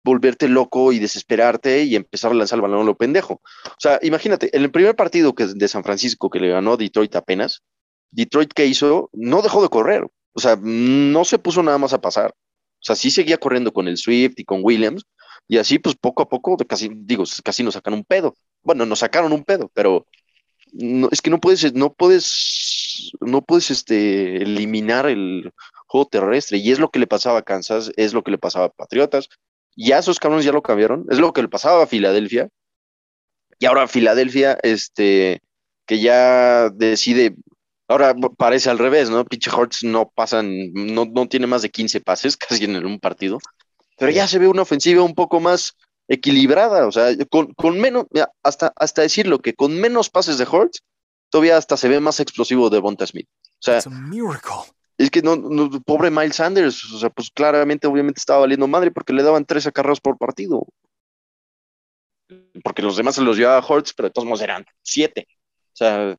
volverte loco y desesperarte y empezar a lanzar el balón a lo pendejo. O sea, imagínate, en el primer partido que, de San Francisco que le ganó Detroit apenas, Detroit que hizo, no dejó de correr. O sea, no se puso nada más a pasar. O sea, sí seguía corriendo con el Swift y con Williams, y así, pues poco a poco, casi, digo, casi nos sacan un pedo. Bueno, nos sacaron un pedo, pero no, es que no puedes, no puedes, no puedes este, eliminar el juego terrestre, y es lo que le pasaba a Kansas, es lo que le pasaba a Patriotas, ya esos cabrones ya lo cambiaron, es lo que le pasaba a Filadelfia, y ahora Filadelfia, este, que ya decide, ahora parece al revés, ¿no? Pinche Hortz no pasan, no, no tiene más de 15 pases casi en un partido, pero ya se ve una ofensiva un poco más equilibrada, o sea, con, con menos, hasta, hasta decirlo que con menos pases de Hortz, todavía hasta se ve más explosivo de Bonta Smith. O sea, It's a miracle. es que no, no, pobre Miles Sanders, o sea, pues claramente, obviamente estaba valiendo madre porque le daban tres acarreos por partido. Porque los demás se los llevaba Hortz, pero de todos modos eran siete. O sea,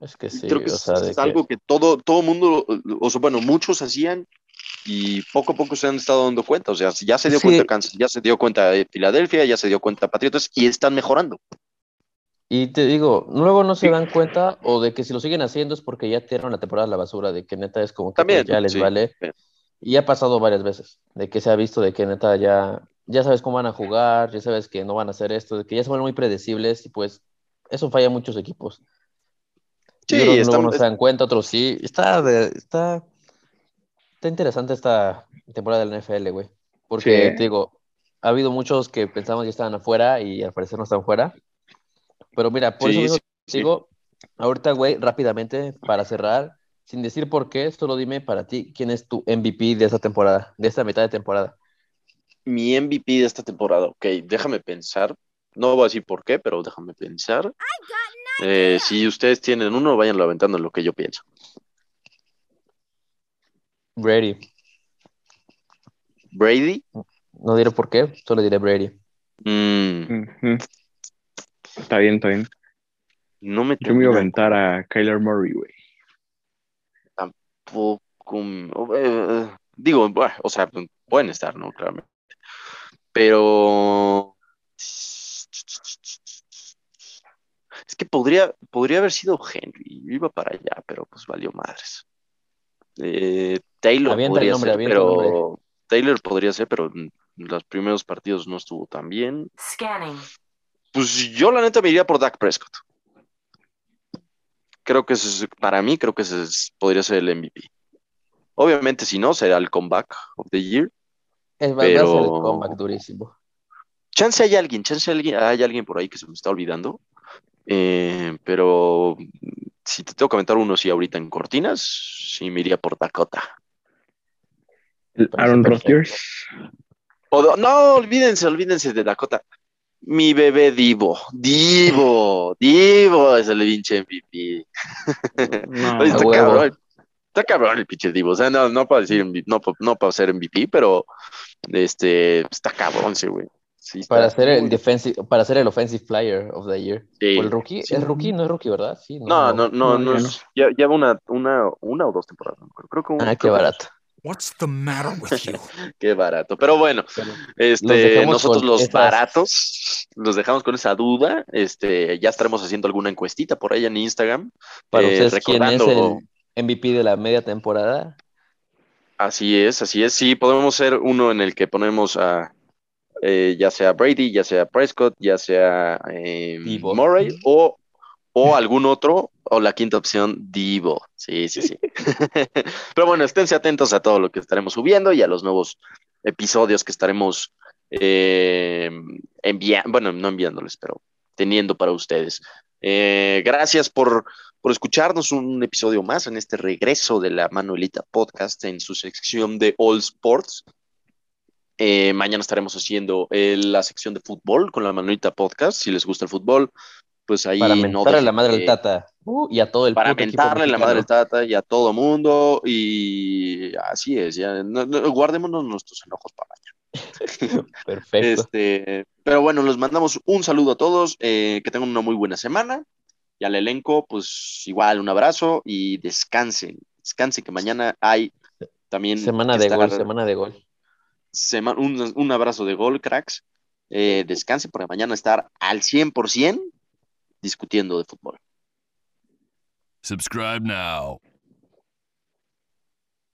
Es que sí, creo que o es, sea, es que- algo que todo, todo mundo, o sea, bueno, muchos hacían y poco a poco se han estado dando cuenta. O sea, ya se dio Sí. cuenta Kansas, ya se dio cuenta de Filadelfia, ya se dio cuenta Patriotas y están mejorando. Y te digo, luego no se dan cuenta o de que si lo siguen haciendo es porque ya tiraron la temporada a la basura, de que neta es como que También, ya les sí. vale. Y ha pasado varias veces, de que se ha visto de que neta ya, ya sabes cómo van a jugar, ya sabes que no van a hacer esto, de que ya se vuelven muy predecibles y pues eso falla a muchos equipos. Sí, está- luego no se dan cuenta, otros sí. Está, de- está, está interesante esta temporada del NFL, güey. Porque, Sí. te digo, ha habido muchos que pensamos que estaban afuera y al parecer no están fuera. Pero mira, por Sí, eso mismo sí, digo, ahorita, güey, rápidamente, para cerrar, sin decir por qué, solo dime para ti, ¿quién es tu MVP de esta temporada, de esta mitad de temporada? mi MVP de esta temporada, ok, déjame pensar. No voy a decir por qué, pero déjame pensar. Eh, si ustedes tienen uno, váyanlo aventando en lo que yo pienso. Brady. Brady. No diré por qué, solo diré Brady. Mm. Está bien, está bien. No me Yo me iba a aventar a Kyler Murray, güey. poco. eh, digo, bueno, o sea, pueden estar, ¿no? Claramente. Pero. Es que podría, podría haber sido Henry. Yo iba para allá, pero pues valió madres. Eh, Taylor Avienta el podría nombre, ser, pero. Taylor podría ser, pero en los primeros partidos no estuvo tan bien. Scanning. Pues yo la neta me iría por Dak Prescott. Creo que ese es- para mí, creo que ese es- podría ser el MVP. Obviamente, si no, será el comeback of the year. Es, va, va a ser el Pero- comeback durísimo. Chance hay alguien, chance hay alguien, hay alguien por ahí que se me está olvidando. Eh, pero si te tengo que comentar uno, sí, ahorita en cortinas, sí me iría por Dakota. El Aaron. Rodgers. O no, olvídense, olvídense de Dakota. Mi bebé Divo, Divo, Divo es el pinche MVP. No, está cabrón. Está cabrón el pinche Divo. O sea, no, no para decir no, no para ser MVP, pero este está cabrón ese güey. Sí, Para ser el defensive, para ser el offensive player of the year. Sí. O el rookie, Sí. es rookie, no es rookie, ¿verdad? Sí, No, no, no, No, no, ya es- ya lleva una, una, una o dos temporadas. no me acuerdo. Creo que una- Ah, qué barato. What's the matter with you? Qué barato. Pero bueno, este, nosotros los esas- baratos los dejamos con esa duda. Este, ya estaremos haciendo alguna encuestita por ahí en Instagram. Para Eh, ustedes, ¿quién es recordando- el MVP de la media temporada? Así es, así es. Sí, podemos ser uno en el que ponemos a eh, ya sea Brady, ya sea Prescott, ya sea eh. Murray o, o algún otro, o la quinta opción, Divo. Sí, sí, sí. Pero bueno, esténse atentos a todo lo que estaremos subiendo y a los nuevos episodios que estaremos eh, enviando, bueno, no enviándoles, pero teniendo para ustedes. Eh, gracias por, por escucharnos un episodio más en este regreso de la Manuelita Podcast en su sección de All Sports. Eh, mañana estaremos haciendo eh, la sección de fútbol con la Manuelita Podcast. Si les gusta el fútbol, pues ahí Para mentarle la madre del Tata. Uh, y a todo el para mentarle la madre del. Tata y a todo mundo. Y así es, ya no- no, guardémonos nuestros enojos para mañana. Perfecto. Este, pero bueno, les mandamos un saludo a todos, eh, que tengan una muy buena semana. Y al elenco, pues igual un abrazo y descansen. Descansen, que mañana hay también Semana de estar- gol, semana de gol. Un, abrazo de gol, cracks. Eh, descansen porque mañana estar al 100% discutiendo de fútbol. Subscribe now.